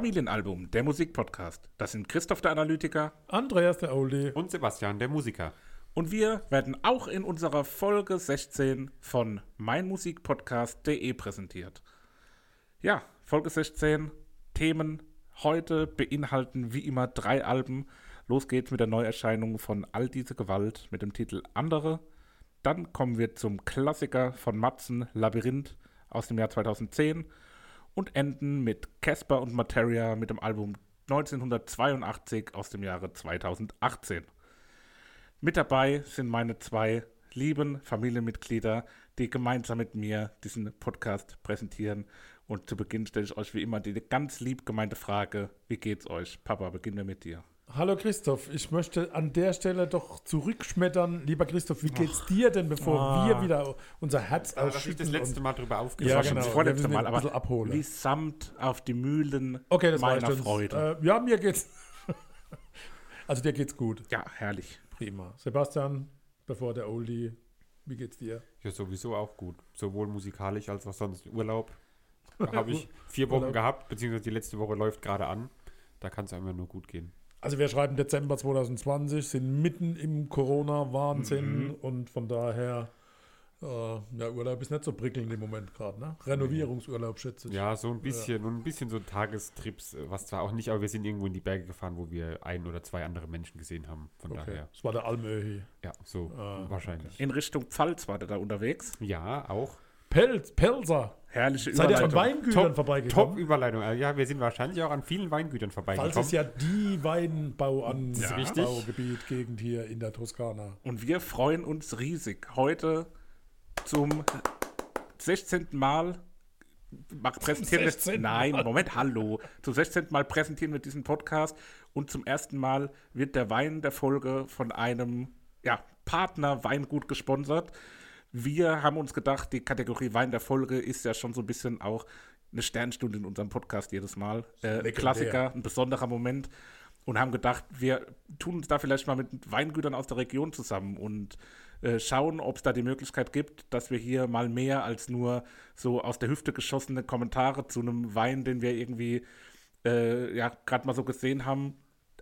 Familienalbum, der Musikpodcast. Das sind Christoph der Analytiker Andreas der Oldie. Und Sebastian, der Musiker. und wir werden auch in unserer Folge 16 von meinmusikpodcast.de präsentiert. Ja, Folge 16, Themen heute beinhalten wie immer drei Alben. Los geht's mit der Neuerscheinung von All diese Gewalt mit dem Titel Andere. Dann kommen wir zum Klassiker von Matzen, Labyrinth aus dem Jahr 2010 und enden mit Casper und Materia mit dem Album 1982 aus dem Jahre 2018. Mit dabei sind meine zwei lieben Familienmitglieder, die gemeinsam mit mir diesen Podcast präsentieren. Und zu Beginn stelle ich euch wie immer die ganz lieb gemeinte Frage: Wie geht's euch? Papa, beginnen wir mit dir. Hallo Christoph, ich möchte an der Stelle doch zurückschmettern. Lieber Christoph, wie geht's dir denn, bevor Ah. wir wieder unser Herz ich ausschütten? das letzte und- Mal drüber Ja, war schon genau. das vorletzte Mal, aber bisschen abholen. wie Samt auf die Mühlen Okay, das meiner. Freude. Äh, ja, mir geht's. also dir geht's gut. Ja, herrlich. Prima. Sebastian, bevor der Oldie, wie geht's dir? Ja, sowieso auch gut. Sowohl musikalisch als auch sonst Urlaub. Da habe ich vier Wochen Urlaub. gehabt, beziehungsweise die letzte Woche läuft gerade an. Da kann es einfach nur gut gehen. Also wir schreiben Dezember 2020, sind mitten im Corona-Wahnsinn Mhm. und von daher, äh, ja, Urlaub ist nicht so prickelnd im Moment gerade, ne? Renovierungsurlaub, schätze ich. Ja, so ein bisschen und ein bisschen so Tagestrips, äh, was zwar auch nicht, aber wir sind irgendwo in die Berge gefahren, wo wir ein oder zwei andere Menschen gesehen haben. Von Okay, daher, das war der Almöhi. ja, so Ah, wahrscheinlich. In Richtung Pfalz war der da unterwegs. Ja, auch. Pelz, Pelzer. Herrliche Seid ihr an Überleitung. Weingütern Top vorbeigekommen? Überleitung. Äh, Ja, wir sind wahrscheinlich auch an vielen Weingütern vorbeigekommen. ist ja die Weinbaugebiet Ja. Gegend hier in der Toskana. Und wir freuen uns riesig. Heute zum 16. Mal präsentieren wir. 16. Nein, Moment, hallo. Zum 16. Mal präsentieren wir diesen Podcast und zum ersten Mal wird der Wein der Folge von einem ja, Partner Weingut gesponsert. Wir haben uns gedacht, die Kategorie Wein der Folge ist ja schon so ein bisschen auch eine Sternstunde in unserem Podcast jedes Mal. Äh, ein. Klassiker, ein besonderer Moment. Und haben gedacht, wir tun uns da vielleicht mal mit Weingütern aus der Region zusammen und äh, schauen, ob es da die Möglichkeit gibt, dass wir hier mal mehr als nur so aus der Hüfte geschossene Kommentare zu einem Wein, den wir irgendwie äh, ja gerade mal so gesehen haben,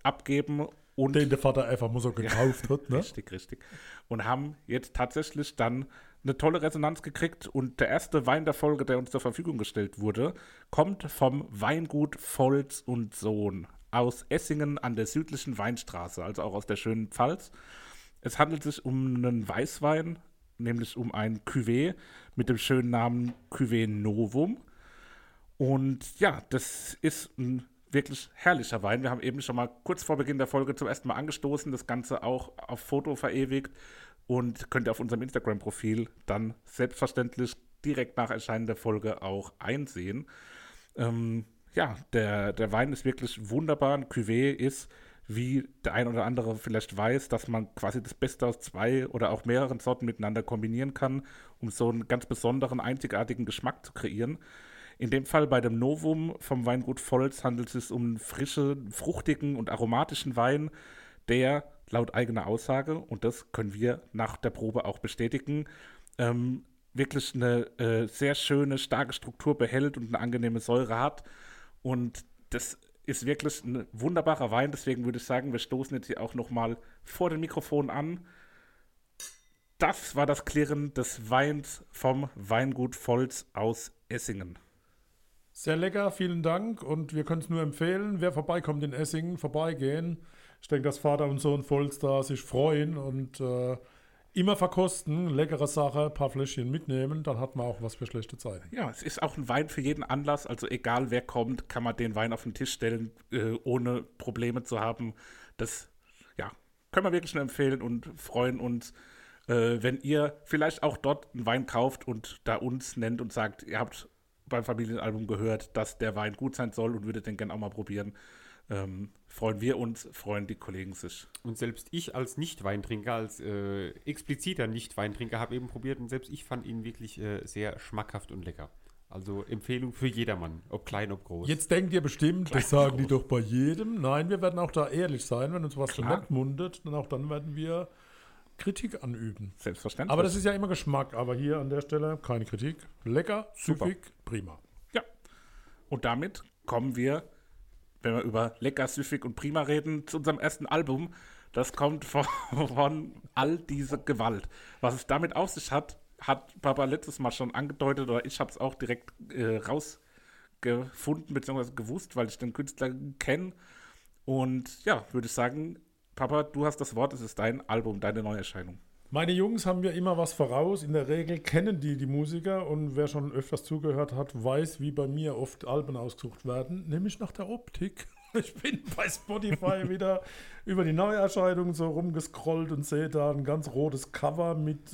abgeben und Den der Vater einfach mal so gekauft hat, ne? Richtig, richtig. Und haben jetzt tatsächlich dann eine tolle Resonanz gekriegt. Und der erste Wein der Folge, der uns zur Verfügung gestellt wurde, kommt vom Weingut Volz und Sohn aus Essingen an der südlichen Weinstraße, also auch aus der schönen Pfalz. Es handelt sich um einen Weißwein, nämlich um ein Cuvée mit dem schönen Namen Cuvée Novum. Und ja, das ist ein wirklich herrlicher Wein. Wir haben eben schon mal kurz vor Beginn der Folge zum ersten Mal angestoßen, das Ganze auch auf Foto verewigt und könnt ihr auf unserem Instagram-Profil dann selbstverständlich direkt nach Erscheinen der Folge auch einsehen. Ähm, ja, der, der Wein ist wirklich wunderbar. Ein Cuvée ist, wie der ein oder andere vielleicht weiß, dass man quasi das Beste aus zwei oder auch mehreren Sorten miteinander kombinieren kann, um so einen ganz besonderen, einzigartigen Geschmack zu kreieren. In dem Fall bei dem Novum vom Weingut Volz handelt es sich um einen frischen, fruchtigen und aromatischen Wein, der laut eigener Aussage, und das können wir nach der Probe auch bestätigen, ähm, wirklich eine äh, sehr schöne, starke Struktur behält und eine angenehme Säure hat. Und das ist wirklich ein wunderbarer Wein. Deswegen würde ich sagen, wir stoßen jetzt hier auch nochmal vor dem Mikrofon an. Das war das Klirren des Weins vom Weingut Volz aus Essingen. Sehr lecker, vielen Dank. Und wir können es nur empfehlen, wer vorbeikommt in Essingen, vorbeigehen. Ich denke, dass Vater und Sohn Volster sich freuen und äh, immer verkosten, leckere Sache, ein paar Fläschchen mitnehmen, dann hat man auch was für schlechte Zeiten. Ja, es ist auch ein Wein für jeden Anlass. Also egal wer kommt, kann man den Wein auf den Tisch stellen, äh, ohne Probleme zu haben. Das ja, können wir wirklich nur empfehlen und freuen uns, äh, wenn ihr vielleicht auch dort einen Wein kauft und da uns nennt und sagt, ihr habt beim Familienalbum gehört, dass der Wein gut sein soll und würdet den gerne auch mal probieren. Ähm, freuen wir uns, freuen die Kollegen sich. Und selbst ich als Nicht-Weintrinker, als äh, expliziter Nicht-Weintrinker, habe eben probiert und selbst ich fand ihn wirklich äh, sehr schmackhaft und lecker. Also Empfehlung für jedermann, ob klein, ob groß. Jetzt denkt ihr bestimmt, Klein das sagen die doch bei jedem. Nein, wir werden auch da ehrlich sein, wenn uns was Klar. nett mundet, dann auch dann werden wir Kritik anüben. Selbstverständlich. Aber das ist ja immer Geschmack. Aber hier an der Stelle keine Kritik. Lecker, Super. süffig, prima. Ja. Und damit kommen wir wenn wir über Lecker, Süffig und Prima reden, zu unserem ersten Album. Das kommt von, von all diese Gewalt. Was es damit auf sich hat, hat Papa letztes Mal schon angedeutet, oder ich habe es auch direkt äh, rausgefunden, beziehungsweise gewusst, weil ich den Künstler kenne. Und ja, würde ich sagen, Papa, du hast das Wort, es ist dein Album, deine Neuerscheinung. Meine Jungs haben ja immer was voraus. In der Regel kennen die die Musiker und wer schon öfters zugehört hat, weiß, wie bei mir oft Alben ausgesucht werden, nämlich nach der Optik. Ich bin bei Spotify wieder über die Neuerscheinungen so rumgescrollt und sehe da ein ganz rotes Cover mit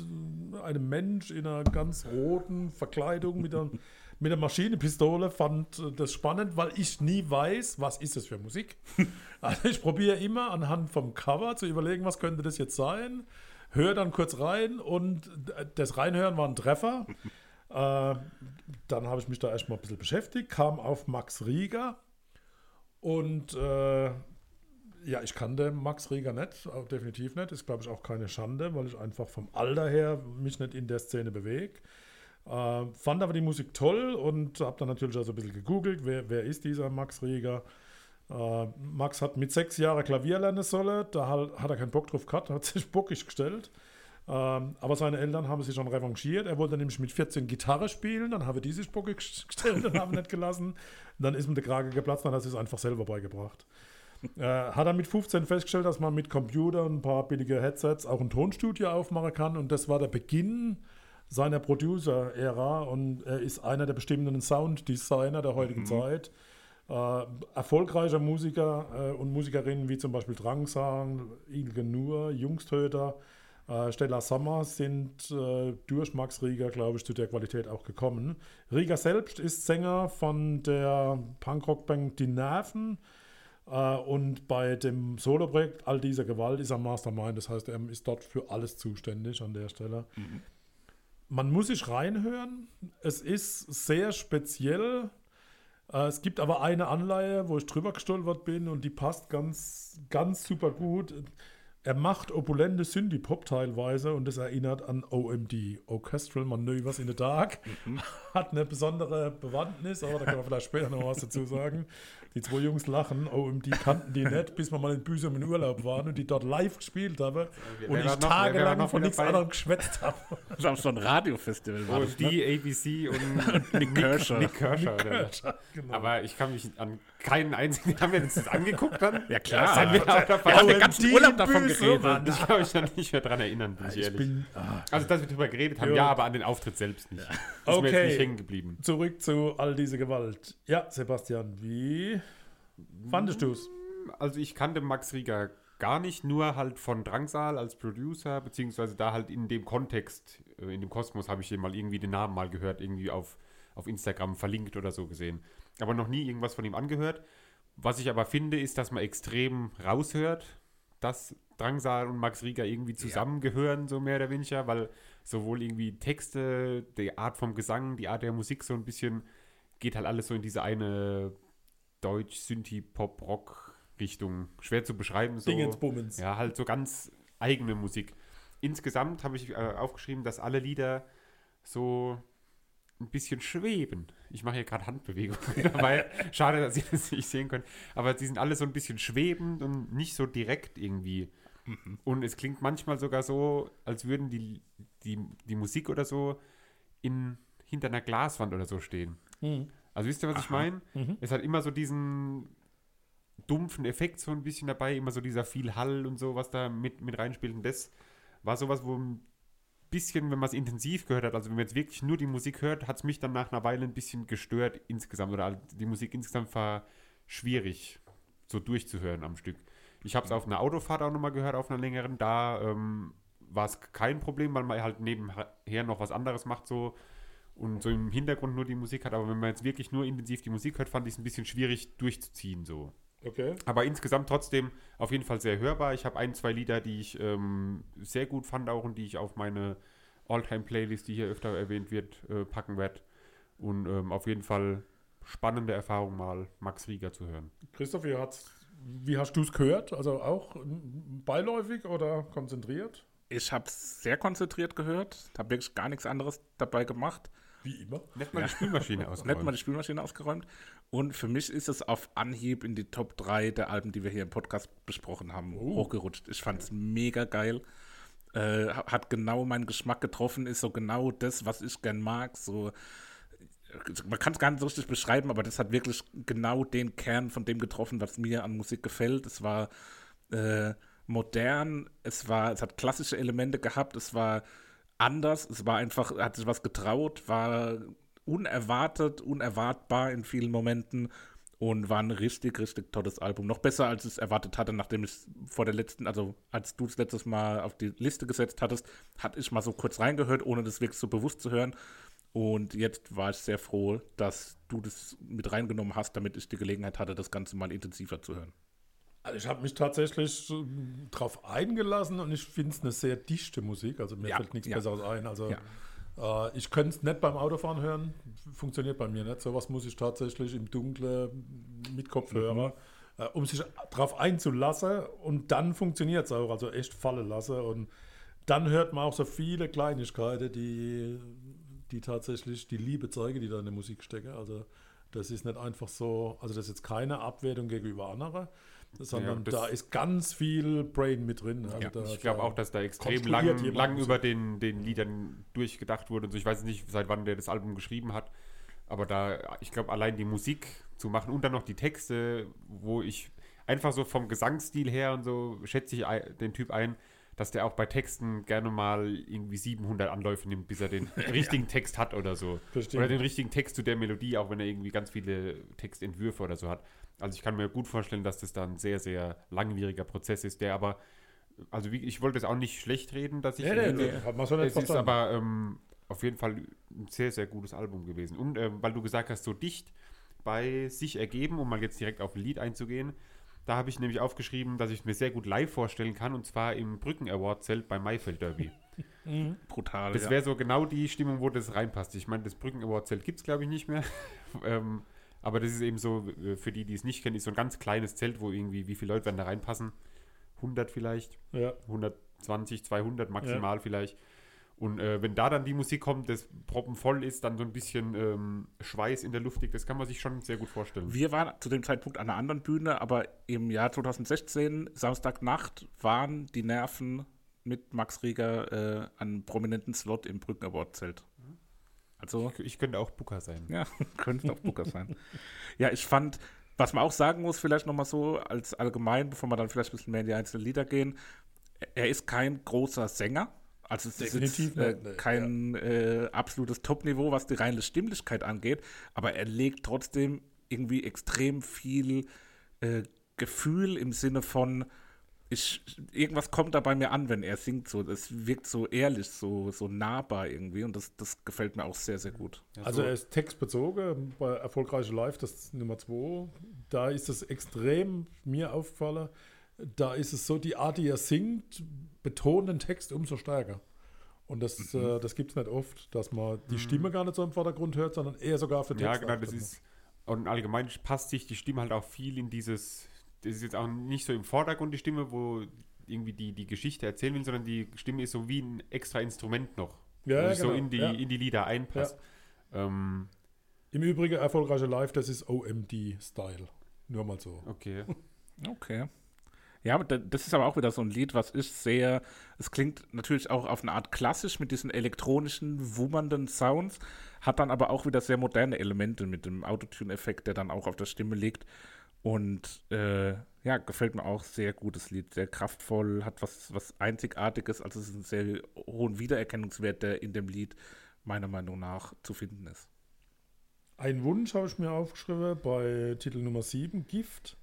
äh, einem Mensch in einer ganz roten Verkleidung mit einer, mit einer Maschinenpistole. Fand äh, das spannend, weil ich nie weiß, was ist das für Musik. Also ich probiere immer anhand vom Cover zu überlegen, was könnte das jetzt sein höre dann kurz rein und das Reinhören war ein Treffer. äh, dann habe ich mich da erstmal ein bisschen beschäftigt, kam auf Max Rieger und äh, ja, ich kannte Max Rieger nicht, auch definitiv nicht. Ist, glaube ich, auch keine Schande, weil ich einfach vom Alter her mich nicht in der Szene bewege. Äh, fand aber die Musik toll und habe dann natürlich also ein bisschen gegoogelt, wer, wer ist dieser Max Rieger. Äh, Max hat mit sechs Jahren Klavier lernen sollen, da hat, er keinen Bock drauf gehabt, hat sich bockig gestellt. Ähm, aber seine Eltern haben sich schon revanchiert. Er wollte nämlich mit 14 Gitarre spielen, dann habe die sich bockig gestellt und haben nicht gelassen. Dann ist ihm der Krage geplatzt, dann hat er es einfach selber beigebracht. Äh, hat er mit 15 festgestellt, dass man mit Computer und ein paar billige Headsets auch ein Tonstudio aufmachen kann und das war der Beginn seiner Producer-Ära und er ist einer der bestimmenden Sounddesigner der heutigen mhm. Zeit. Äh, erfolgreicher Musiker äh, und Musikerinnen wie zum Beispiel Drangsang, Ilge Nur, Jungstöter, äh, Stella Sommer sind äh, durch Max Rieger, glaube ich, zu der Qualität auch gekommen. Rieger selbst ist Sänger von der Punkrock-Band Die Nerven. Uh, und bei dem Soloprojekt All dieser Gewalt ist er Mastermind, das heißt, er ist dort für alles zuständig an der Stelle. Mhm. Man muss sich reinhören. Es ist sehr speziell. Äh, es gibt aber eine Anleihe, wo ich drüber gestolpert bin und die passt ganz, ganz super gut. Er macht opulente Synthie-Pop teilweise und das erinnert an OMD, Orchestral Maneuvers in the Dark. Mhm. Hat eine besondere Bewandtnis, aber da kann man vielleicht später noch was dazu sagen. Die zwei Jungs lachen, OMD kannten die nicht, bis wir mal in Büsum in Urlaub waren und die dort live gespielt haben wir und ich noch, tagelang von nichts anderem geschwätzt habe. Das war so ein Radiofestival. OMD, ne? ABC und Nick Kershaw. Nick Kershaw, Kershaw genau. Aber ich kann mich an keinen einzigen, haben wir uns das angeguckt dann? Ja klar. Ja, wir, wir haben den ganzen Urlaub davon geredet. Ich kann mich da nicht mehr dran erinnern, bin ich, ich ehrlich. Bin, ah, also, dass wir darüber geredet haben, ja, ja aber an den Auftritt selbst nicht. Ja. Ist okay. mir jetzt nicht hängen geblieben. Zurück zu all diese Gewalt. Ja, Sebastian, wie fandest du es? Also, ich kannte Max Rieger gar nicht, nur halt von Drangsal als Producer, beziehungsweise da halt in dem Kontext, äh, in dem Kosmos habe ich den mal irgendwie den Namen mal gehört, irgendwie auf, auf Instagram verlinkt oder so gesehen. Aber noch nie irgendwas von ihm angehört. Was ich aber finde, ist, dass man extrem raushört, dass Drangsal und Max Rieger irgendwie zusammengehören, ja. so mehr oder weniger, weil sowohl irgendwie Texte, die Art vom Gesang, die Art der Musik so ein bisschen geht halt alles so in diese eine Deutsch, Synthi, Pop, Rock Richtung. Schwer zu beschreiben. So, Dingensbummens. Ja, halt so ganz eigene Musik. Insgesamt habe ich äh, aufgeschrieben, dass alle Lieder so ein bisschen schweben. Ich mache hier gerade Handbewegungen dabei. Schade, dass ihr das nicht sehen könnt. Aber sie sind alle so ein bisschen schwebend und nicht so direkt irgendwie. Mhm. Und es klingt manchmal sogar so, als würden die, die, die Musik oder so in, hinter einer Glaswand oder so stehen. Mhm. Also wisst ihr, was Aha. ich meine? Mhm. Es hat immer so diesen dumpfen Effekt so ein bisschen dabei, immer so dieser viel Hall und so, was da mit, mit reinspielt. Und das war sowas, wo bisschen, wenn man es intensiv gehört hat, also wenn man jetzt wirklich nur die Musik hört, hat es mich dann nach einer Weile ein bisschen gestört insgesamt oder die Musik insgesamt war schwierig so durchzuhören am Stück. Ich habe es auf einer Autofahrt auch nochmal gehört, auf einer längeren. Da ähm, war es kein Problem, weil man halt nebenher noch was anderes macht so und so im Hintergrund nur die Musik hat. Aber wenn man jetzt wirklich nur intensiv die Musik hört, fand ich es ein bisschen schwierig durchzuziehen so. Okay. Aber insgesamt trotzdem auf jeden Fall sehr hörbar. Ich habe ein, zwei Lieder, die ich ähm, sehr gut fand auch und die ich auf meine All-Time-Playlist, die hier öfter erwähnt wird, äh, packen werde. Und ähm, auf jeden Fall spannende Erfahrung mal, Max Rieger zu hören. Christoph, wie, wie hast du es gehört? Also auch beiläufig oder konzentriert? Ich habe es sehr konzentriert gehört, habe wirklich gar nichts anderes dabei gemacht. Wie immer. Nicht mal die Spülmaschine Nicht mal ausgeräumt. die Spülmaschine ausgeräumt. Und für mich ist es auf Anhieb in die Top 3 der Alben, die wir hier im Podcast besprochen haben, Oh. hochgerutscht. Ich fand es mega geil. Äh, hat genau meinen Geschmack getroffen, ist so genau das, was ich gern mag. So, man kann es gar nicht so richtig beschreiben, aber das hat wirklich genau den Kern von dem getroffen, was mir an Musik gefällt. Es war äh, modern, es war, es hat klassische Elemente gehabt, es war anders, es war einfach, hat sich was getraut, war unerwartet, unerwartbar in vielen Momenten und war ein richtig, richtig tolles Album. Noch besser, als ich es erwartet hatte, nachdem ich es vor der letzten, also als du es letztes Mal auf die Liste gesetzt hattest, hatte ich mal so kurz reingehört, ohne das wirklich so bewusst zu hören. Und jetzt war ich sehr froh, dass du das mit reingenommen hast, damit ich die Gelegenheit hatte, das Ganze mal intensiver zu hören. Also ich habe mich tatsächlich äh, drauf eingelassen und ich finde es eine sehr dichte Musik. Also mir Ja, fällt nichts ja. Besseres ein. Also Ja. äh, ich könnte es nicht beim Autofahren hören. Funktioniert bei mir nicht. Sowas muss ich tatsächlich im Dunkeln mit Kopfhörer, Mhm. äh, um sich drauf einzulassen. Und dann funktioniert es auch. Also echt fallen lassen. Und dann hört man auch so viele Kleinigkeiten, die, die tatsächlich die Liebe zeigen, die da in der Musik stecken. Also das ist nicht einfach so, also das ist jetzt keine Abwertung gegenüber anderen, sondern das- da ist ganz viel Brain mit drin. Also Ja, da, Ich glaube auch, dass da extrem lang, lang über den, den Liedern durchgedacht wurde und so. Ich weiß nicht, seit wann der das Album geschrieben hat, aber da, ich glaube, allein die Musik zu machen und dann noch die Texte, wo ich einfach so vom Gesangsstil her und so schätze ich den Typ ein, dass der auch bei Texten gerne mal irgendwie 700 Anläufe nimmt, bis er den richtigen Text hat oder so. Verstehe. Oder den richtigen Text zu der Melodie, auch wenn er irgendwie ganz viele Textentwürfe oder so hat. Also ich kann mir gut vorstellen, dass das dann ein sehr, sehr langwieriger Prozess ist, der aber, also wie, ich wollte es auch nicht schlecht reden, dass ich, Nee, nee, nee, hat man so nicht es ist verstanden. aber ähm, auf jeden Fall ein sehr, sehr gutes Album gewesen. Und ähm, weil du gesagt hast, so dicht bei sich ergeben, um mal jetzt direkt auf ein Lied einzugehen, da habe ich nämlich aufgeschrieben, dass ich es mir sehr gut live vorstellen kann, und zwar im Brücken Award Zelt beim Maifeld Derby. Brutal. Das ja. wäre so genau die Stimmung, wo das reinpasst. Ich meine, das Brücken Award Zelt gibt es, glaube ich, nicht mehr. ähm, aber das ist eben so, für die, die es nicht kennen, ist so ein ganz kleines Zelt, wo irgendwie, wie viele Leute werden da reinpassen? 100 vielleicht, ja. 120, 200 maximal vielleicht. Und äh, wenn da dann die Musik kommt, das proppenvoll ist, dann so ein bisschen ähm, Schweiß in der Luft liegt, das kann man sich schon sehr gut vorstellen. Wir waren zu dem Zeitpunkt an einer anderen Bühne, aber im Jahr 2016, Samstagnacht, waren die Nerven mit Max Rieger äh, an einem prominenten Slot im Brücken Award Zelt. Also, Ich, ich könnte auch Booker sein. ja, könnte auch Booker sein. Ja, ich fand, was man auch sagen muss, vielleicht nochmal so als allgemein, bevor wir dann vielleicht ein bisschen mehr in die einzelnen Lieder gehen, er ist kein großer Sänger. Also es ist Definitiv jetzt, äh, kein äh, absolutes Top-Niveau, was die reine Stimmlichkeit angeht, aber er legt trotzdem irgendwie extrem viel äh, Gefühl im Sinne von, ich, irgendwas kommt da bei mir an, wenn er singt. So, es wirkt so ehrlich, so, so nahbar irgendwie und das, das gefällt mir auch sehr, sehr gut. Ja, Also so- er ist textbezogen bei Erfolgreiche Live, das ist Nummer 2. Da ist es extrem mir aufgefallen. Da ist es so, die Art, die er singt, betont den Text umso stärker. Und das, äh, das gibt es nicht oft, dass man die Stimme gar nicht so im Vordergrund hört, sondern eher sogar für Text. Ja, genau, das ist. Und allgemein passt sich die Stimme halt auch viel in dieses. Das ist jetzt auch nicht so im Vordergrund die Stimme, wo irgendwie die, die Geschichte erzählen will, sondern die Stimme ist so wie ein extra Instrument noch. Ja, wo ja, sich so genau, in die, ja. in die Lieder einpasst. Ähm, Im Übrigen, Erfolgreiche Live, das ist OMD-Style. Nur mal so. okay. Okay. Ja, das ist aber auch wieder so ein Lied, was ich sehr, es klingt natürlich auch auf eine Art klassisch mit diesen elektronischen, wummernden Sounds, hat dann aber auch wieder sehr moderne Elemente mit dem Autotune-Effekt, der dann auch auf der Stimme liegt. Und äh, ja, gefällt mir auch sehr gutes Lied, sehr kraftvoll, hat was, was Einzigartiges, also es ist ein sehr hohen Wiedererkennungswert, der in dem Lied meiner Meinung nach zu finden ist. Ein Wunsch habe ich mir aufgeschrieben bei Titel Nummer 7, Gift.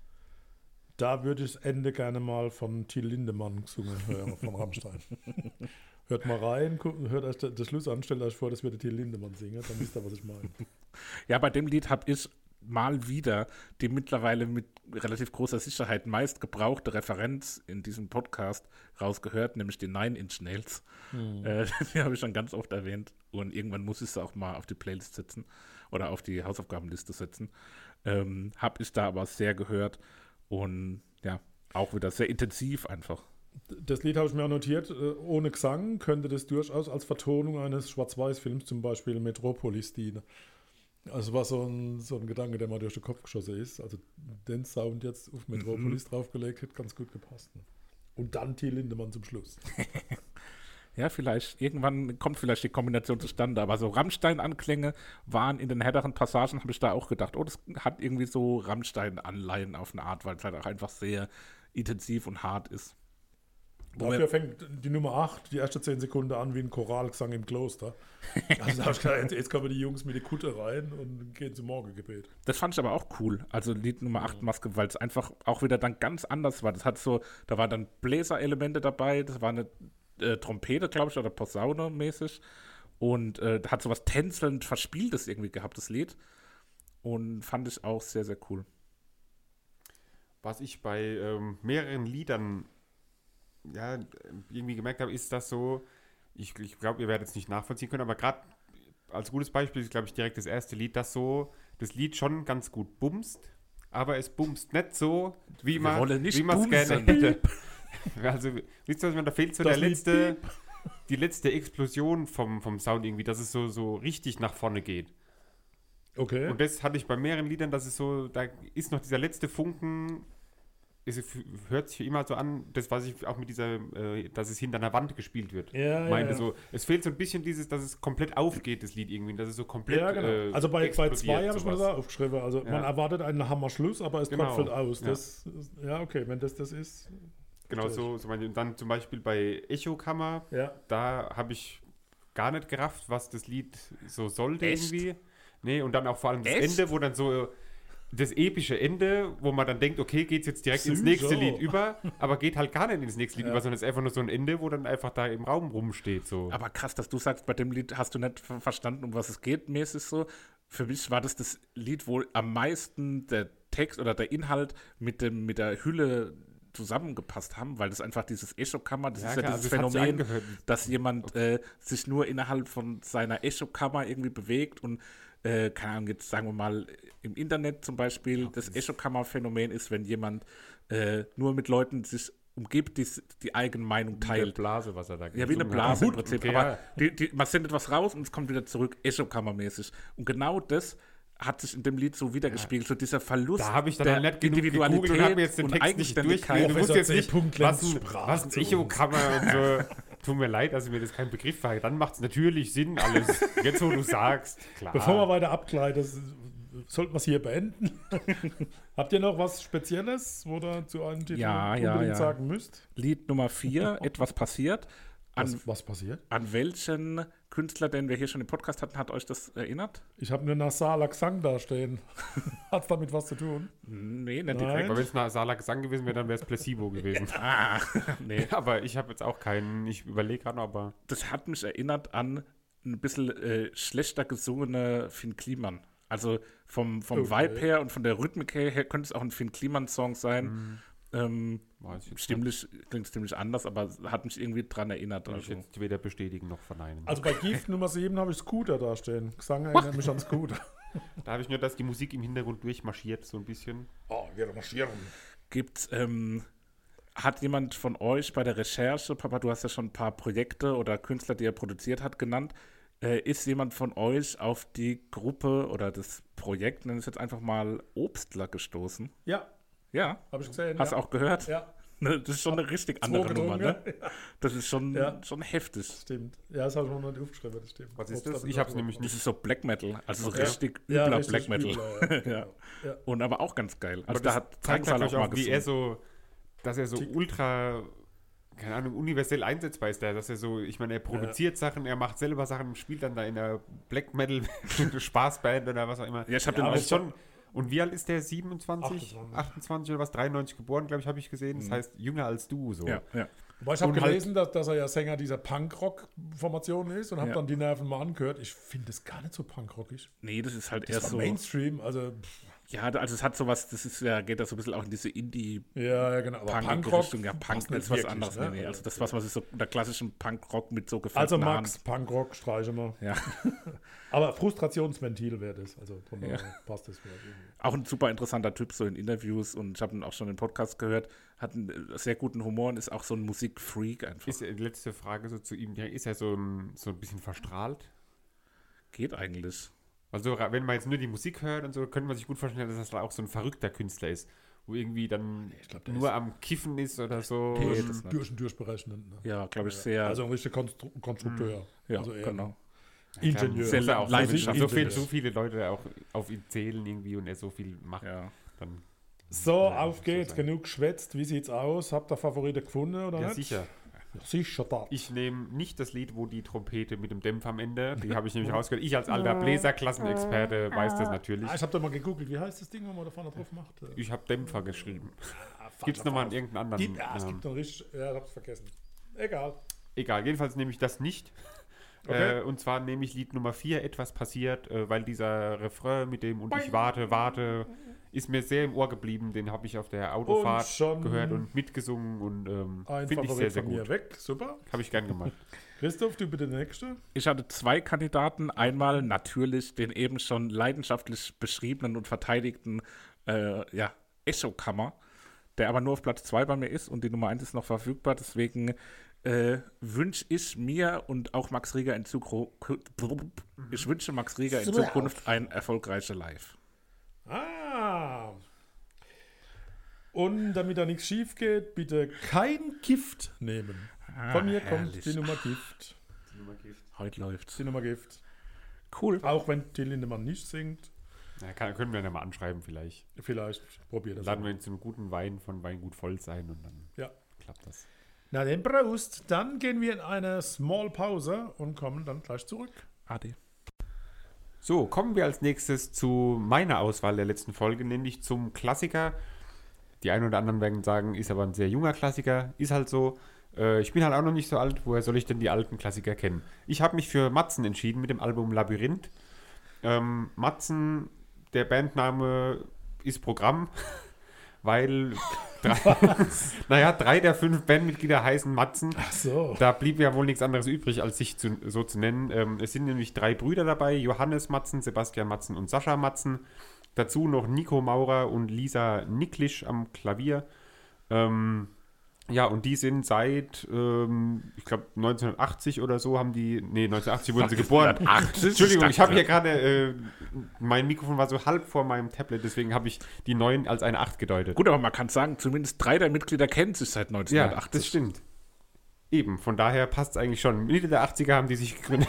Da würde ich das Ende gerne mal von Till Lindemann gesungen hören, von Rammstein. hört mal rein, hört euch den Schluss an, stellt euch vor, das würde Till Lindemann singen, dann wisst ihr, was ich meine. Ja, bei dem Lied habe ich mal wieder die mittlerweile mit relativ großer Sicherheit meist gebrauchte Referenz in diesem Podcast rausgehört, nämlich die Nine Inch Nails. Äh, die habe ich schon ganz oft erwähnt und irgendwann muss ich sie auch mal auf die Playlist setzen oder auf die Hausaufgabenliste setzen. Ähm, habe ich da aber sehr gehört und ja, auch wieder sehr intensiv einfach. Das Lied habe ich mir auch notiert. äh, Ohne Gesang könnte das durchaus als Vertonung eines Schwarz-Weiß-Films, zum Beispiel Metropolis, dienen. Also war so ein, so ein Gedanke, der mal durch den Kopf geschossen ist. Also den Sound jetzt auf Metropolis draufgelegt, hätte ganz gut gepasst. Und dann Till Lindemann zum Schluss. Ja, vielleicht, irgendwann kommt vielleicht die Kombination zustande, aber so Rammstein-Anklänge waren in den härteren Passagen, habe ich da auch gedacht, oh, das hat irgendwie so Rammstein-Anleihen auf eine Art, weil es halt auch einfach sehr intensiv und hart ist. Dafür wir- fängt die Nummer 8, die erste 10 Sekunden an wie ein Choralgesang im Kloster. Also da ich gedacht, jetzt, jetzt kommen die Jungs mit der Kutte rein und gehen zum Morgengebet. Das fand ich aber auch cool. Also Lied Nummer 8 Maske, weil es einfach auch wieder dann ganz anders war. Das hat so, da waren dann Bläserelemente dabei, das war eine äh, Trompete, glaube ich, oder Posaune mäßig. Und äh, hat so was tänzelnd Verspieltes irgendwie gehabt, das Lied. Und fand ich auch sehr, sehr cool. Was ich bei ähm, mehreren Liedern ja, irgendwie gemerkt habe, ist das so, ich, ich glaube, ihr werdet es nicht nachvollziehen können, aber gerade als gutes Beispiel ist, glaube ich, direkt das erste Lied, das so, das Lied schon ganz gut bumst, aber es bumst nicht so, wie wie man es gerne hätte. Also, wisst ihr, was man da fehlt? So Das der letzte, die letzte Explosion vom, vom Sound irgendwie, dass es so, so richtig nach vorne geht. Okay. Und das hatte ich bei mehreren Liedern, dass es so, da ist noch dieser letzte Funken, es hört sich immer so an, das, was ich auch mit dieser, äh, dass es hinter einer Wand gespielt wird. ja, meinte ja. so, es fehlt so ein bisschen dieses, dass es komplett aufgeht, das Lied irgendwie, dass es so komplett. Ja, genau. äh, also bei, bei zwei habe ich mir das aufgeschrieben. Also man Ja. erwartet einen Hammerschluss, aber es Genau. tröpfelt aus. Ja. Das, ja, okay, wenn das das ist. Genau so, so meine, und dann zum Beispiel bei Echokammer, Ja. da habe ich gar nicht gerafft, was das Lied so sollte Echt? irgendwie. Nee, und dann auch vor allem das Echt? Ende, wo dann so das epische Ende, wo man dann denkt, okay, geht jetzt direkt ins Psycho. nächste Lied über, aber geht halt gar nicht ins nächste Lied Ja. über, sondern es ist einfach nur so ein Ende, wo dann einfach da im Raum rumsteht. So. Aber krass, dass du sagst, bei dem Lied hast du nicht ver- verstanden, um was es geht, mäßig so. Für mich war das das Lied, wo am meisten der Text oder der Inhalt mit, dem, mit der Hülle zusammengepasst haben, weil das einfach dieses Echokammer, das ist ja klar, dieses also es hat sich Phänomen, dass jemand äh, sich nur innerhalb von seiner Echokammer irgendwie bewegt und äh, keine Ahnung, jetzt sagen wir mal im Internet zum Beispiel, das Echokammer-Phänomen ist, wenn jemand äh, nur mit Leuten sich umgibt, die die eigene Meinung Eine teilt. Blase, was er da Ja, wie eine Blase im. Prinzip. Okay, aber ja. die, die, man sendet was raus und es kommt wieder zurück, Echokammermäßig. Und genau das hat sich in dem Lied so wiedergespiegelt, so dieser Verlust Da habe ich dann der nicht genug Individualität und habe mir jetzt den und Text nicht Eigenständigkeit. Du musst jetzt nicht, was was. Echokammer und so. Tut mir leid, dass mir das kein Begriff war. Dann macht es natürlich Sinn alles. Jetzt, wo du sagst, klar. Bevor wir weiter abgleiten, sollten wir es hier beenden. Habt ihr noch was Spezielles, wo ihr zu einem Titel Ja, ja, unbedingt ja. sagen müsst? Lied Nummer 4, etwas passiert. An, Was, was passiert? an welchen Künstler, den wir hier schon im Podcast hatten, hat euch das erinnert? Ich habe nur Nasala Gesang da stehen. Hat es damit was zu tun? Nee, nicht Nein. direkt. Aber wenn es nach Sala Gesang gewesen wäre, dann wäre es Placebo gewesen. Ah, nee. aber ich habe jetzt auch keinen, ich überlege gerade aber das hat mich erinnert an ein bisschen äh, schlechter gesungene Finn Kliman. Also vom, vom Okay. Vibe her und von der Rhythmik her, her könnte es auch ein Finn Kliman-Song sein. Ähm, ich stimmlich, klingt ziemlich anders, aber hat mich irgendwie dran erinnert. Kann ich Also. jetzt weder bestätigen noch verneinen. Also bei Gift Nummer 7 habe ich Scooter da stehen. Gesang erinnert mich an Scooter. Da habe ich nur, dass die Musik im Hintergrund durchmarschiert, so ein bisschen. Oh, wir marschieren. Gibt's, ähm, hat jemand von euch bei der Recherche, Papa, du hast ja schon ein paar Projekte oder Künstler, die er produziert hat, genannt. Äh, ist jemand von euch auf die Gruppe oder das Projekt, nenne ich es jetzt einfach mal Obstler gestoßen? Ja, Ja, habe ich gesehen. hast du ja. auch gehört? Ja, Ne, Das ist schon eine richtig Zwei andere Nummer, getrunken, ne? Das ist schon, Ja. schon heftig. stimmt. Ja, das habe ich mir noch nicht aufgeschrieben, das stimmt. Was ist das? da Ich habe es nämlich Das nicht. ist so Black Metal, also so Okay. richtig Ja, übler richtig Black Metal. übler, ja, ja. genau. Ja. Und aber auch ganz geil. Aber Also das da hat zeigt halt auch mal auch, wie er so, dass er so Tick. ultra, keine Ahnung, universell einsetzbar ist. Der, dass er so, ich meine, er produziert Sachen, er macht selber Sachen, spielt dann da in der Black Metal Spaßband oder was auch immer. Ja, ich habe Ja, den aber auch schon. Und wie alt ist der? 27? 28. 28, oder was? 93 geboren, glaube ich, habe ich gesehen. Das heißt, jünger als du. So. Ja, ja. Wobei ich habe halt- gelesen, dass, dass er ja Sänger dieser Punkrock-Formation ist und habe Ja. dann die Nerven mal angehört. Ich finde das gar nicht so punkrockig. Nee, das ist halt Das eher war so. Mainstream, also pff, Ja, also es hat sowas, das ist ja, geht das so ein bisschen auch in diese indie Ja, ja, genau. Aber punk Punkrock Richtung. Ja, Punk ist was anderes. ne? Nee. Also das, was man sich so unter klassischem Punkrock mit so Also gefaltener Max. Punkrock streichen wir. Ja. Aber Frustrationsventil wäre das. Also von Ja. passt das vielleicht irgendwie. Auch ein super interessanter Typ, so in Interviews und ich habe ihn auch schon im Podcast gehört, hat einen äh, sehr guten Humor und ist auch so ein Musikfreak einfach. Ist, äh, letzte Frage so zu ihm, ja, ist er so ein, so ein bisschen verstrahlt? Geht eigentlich. Also wenn man jetzt nur die Musik hört und so, könnte man sich gut vorstellen, dass das da auch so ein verrückter Künstler ist, wo irgendwie dann ich glaub, nur am Kiffen ist oder so. Nee, das nicht. Durch und durch berechnen. Ne? Ja, glaube ich, sehr. Also ein richtiger Konstru Konstrukteur. ja, also genau. Ingenieur. Sehr er auch so, leidenschaftlich. so, viel, so viele Leute auch auf ihn zählen irgendwie und er so viel macht, Ja. dann So, Ja, auf so geht's. sein. Genug geschwätzt. Wie sieht's aus? Habt ihr Favoriten gefunden oder ja nicht? sicher. Ja, sicher da. Ich nehme nicht das Lied, wo die Trompete mit dem Dämpfer am Ende, die habe ich nämlich rausgehört. Ich als alter Bläserklassenexperte weiß das natürlich. Ah, ich habe da mal gegoogelt. Wie heißt das Ding, wo man da vorne drauf macht? Äh, Ich habe Dämpfer geschrieben. ah, Gibt es nochmal Fall. irgendeinen anderen? Gibt, ja, es ähm, gibt noch richtig. Ja, hab's vergessen. Egal. Egal, jedenfalls nehme ich das nicht. Okay. Äh, und zwar nehme ich Lied Nummer 4, etwas passiert, äh, weil dieser Refrain mit dem und ich warte, warte, ist mir sehr im Ohr geblieben. Den habe ich auf der Autofahrt schon gehört und mitgesungen und ähm, finde ich sehr, sehr von mir gut. weg. Super. Habe ich gern gemacht. Christoph, du bitte der Nächste. Ich hatte zwei Kandidaten. Einmal natürlich den eben schon leidenschaftlich beschriebenen und verteidigten äh, ja, Echo-Kammer, der aber nur auf Platz 2 bei mir ist und die Nummer 1 ist noch verfügbar. Deswegen äh, wünsche ich mir und auch Max Rieger in Zukunft, ich wünsche Max Rieger in Zukunft ein erfolgreiche Live. Ah. Und damit da nichts schief geht, bitte kein Gift nehmen. Von mir kommt herrlich. die Nummer Gift. Heute läuft's. Die Nummer Gift. Cool. Auch wenn Till Lindemann nicht singt. Ja, kann, können wir dann mal anschreiben vielleicht. Vielleicht probiert das. Laden wir uns einen guten Wein von Weingut voll sein und dann Ja. klappt das. Na den Prost. Dann gehen wir in eine Small Pause und kommen dann gleich zurück. Ade. So, kommen wir als nächstes zu meiner Auswahl der letzten Folge, nämlich zum Klassiker. Die einen oder anderen werden sagen, ist aber ein sehr junger Klassiker. Ist halt so. Äh, ich bin halt auch noch nicht so alt. Woher soll ich denn die alten Klassiker kennen? Ich habe mich für Matzen entschieden mit dem Album Labyrinth. Ähm, Matzen, der Bandname ist Programm, weil drei, naja, drei der fünf Bandmitglieder heißen Matzen. Ach so. Da blieb ja wohl nichts anderes übrig, als sich zu, so zu nennen. Ähm, es sind nämlich drei Brüder dabei: Johannes Matzen, Sebastian Matzen und Sascha Matzen. Dazu noch Nico Maurer und Lisa Nicklisch am Klavier. Ähm, ja, und die sind seit, ähm, ich glaube, 1980 oder so haben die, nee, 1980 wurden sie geboren. 1980? Entschuldigung, ich habe hier gerade, äh, mein Mikrofon war so halb vor meinem Tablet, deswegen habe ich die 9 als eine 8 gedeutet. Gut, aber man kann sagen, zumindest drei der Mitglieder kennen sich seit Ja, 1980. das stimmt. Eben, von daher passt es eigentlich schon. Mitte der 80er haben die sich gegründet.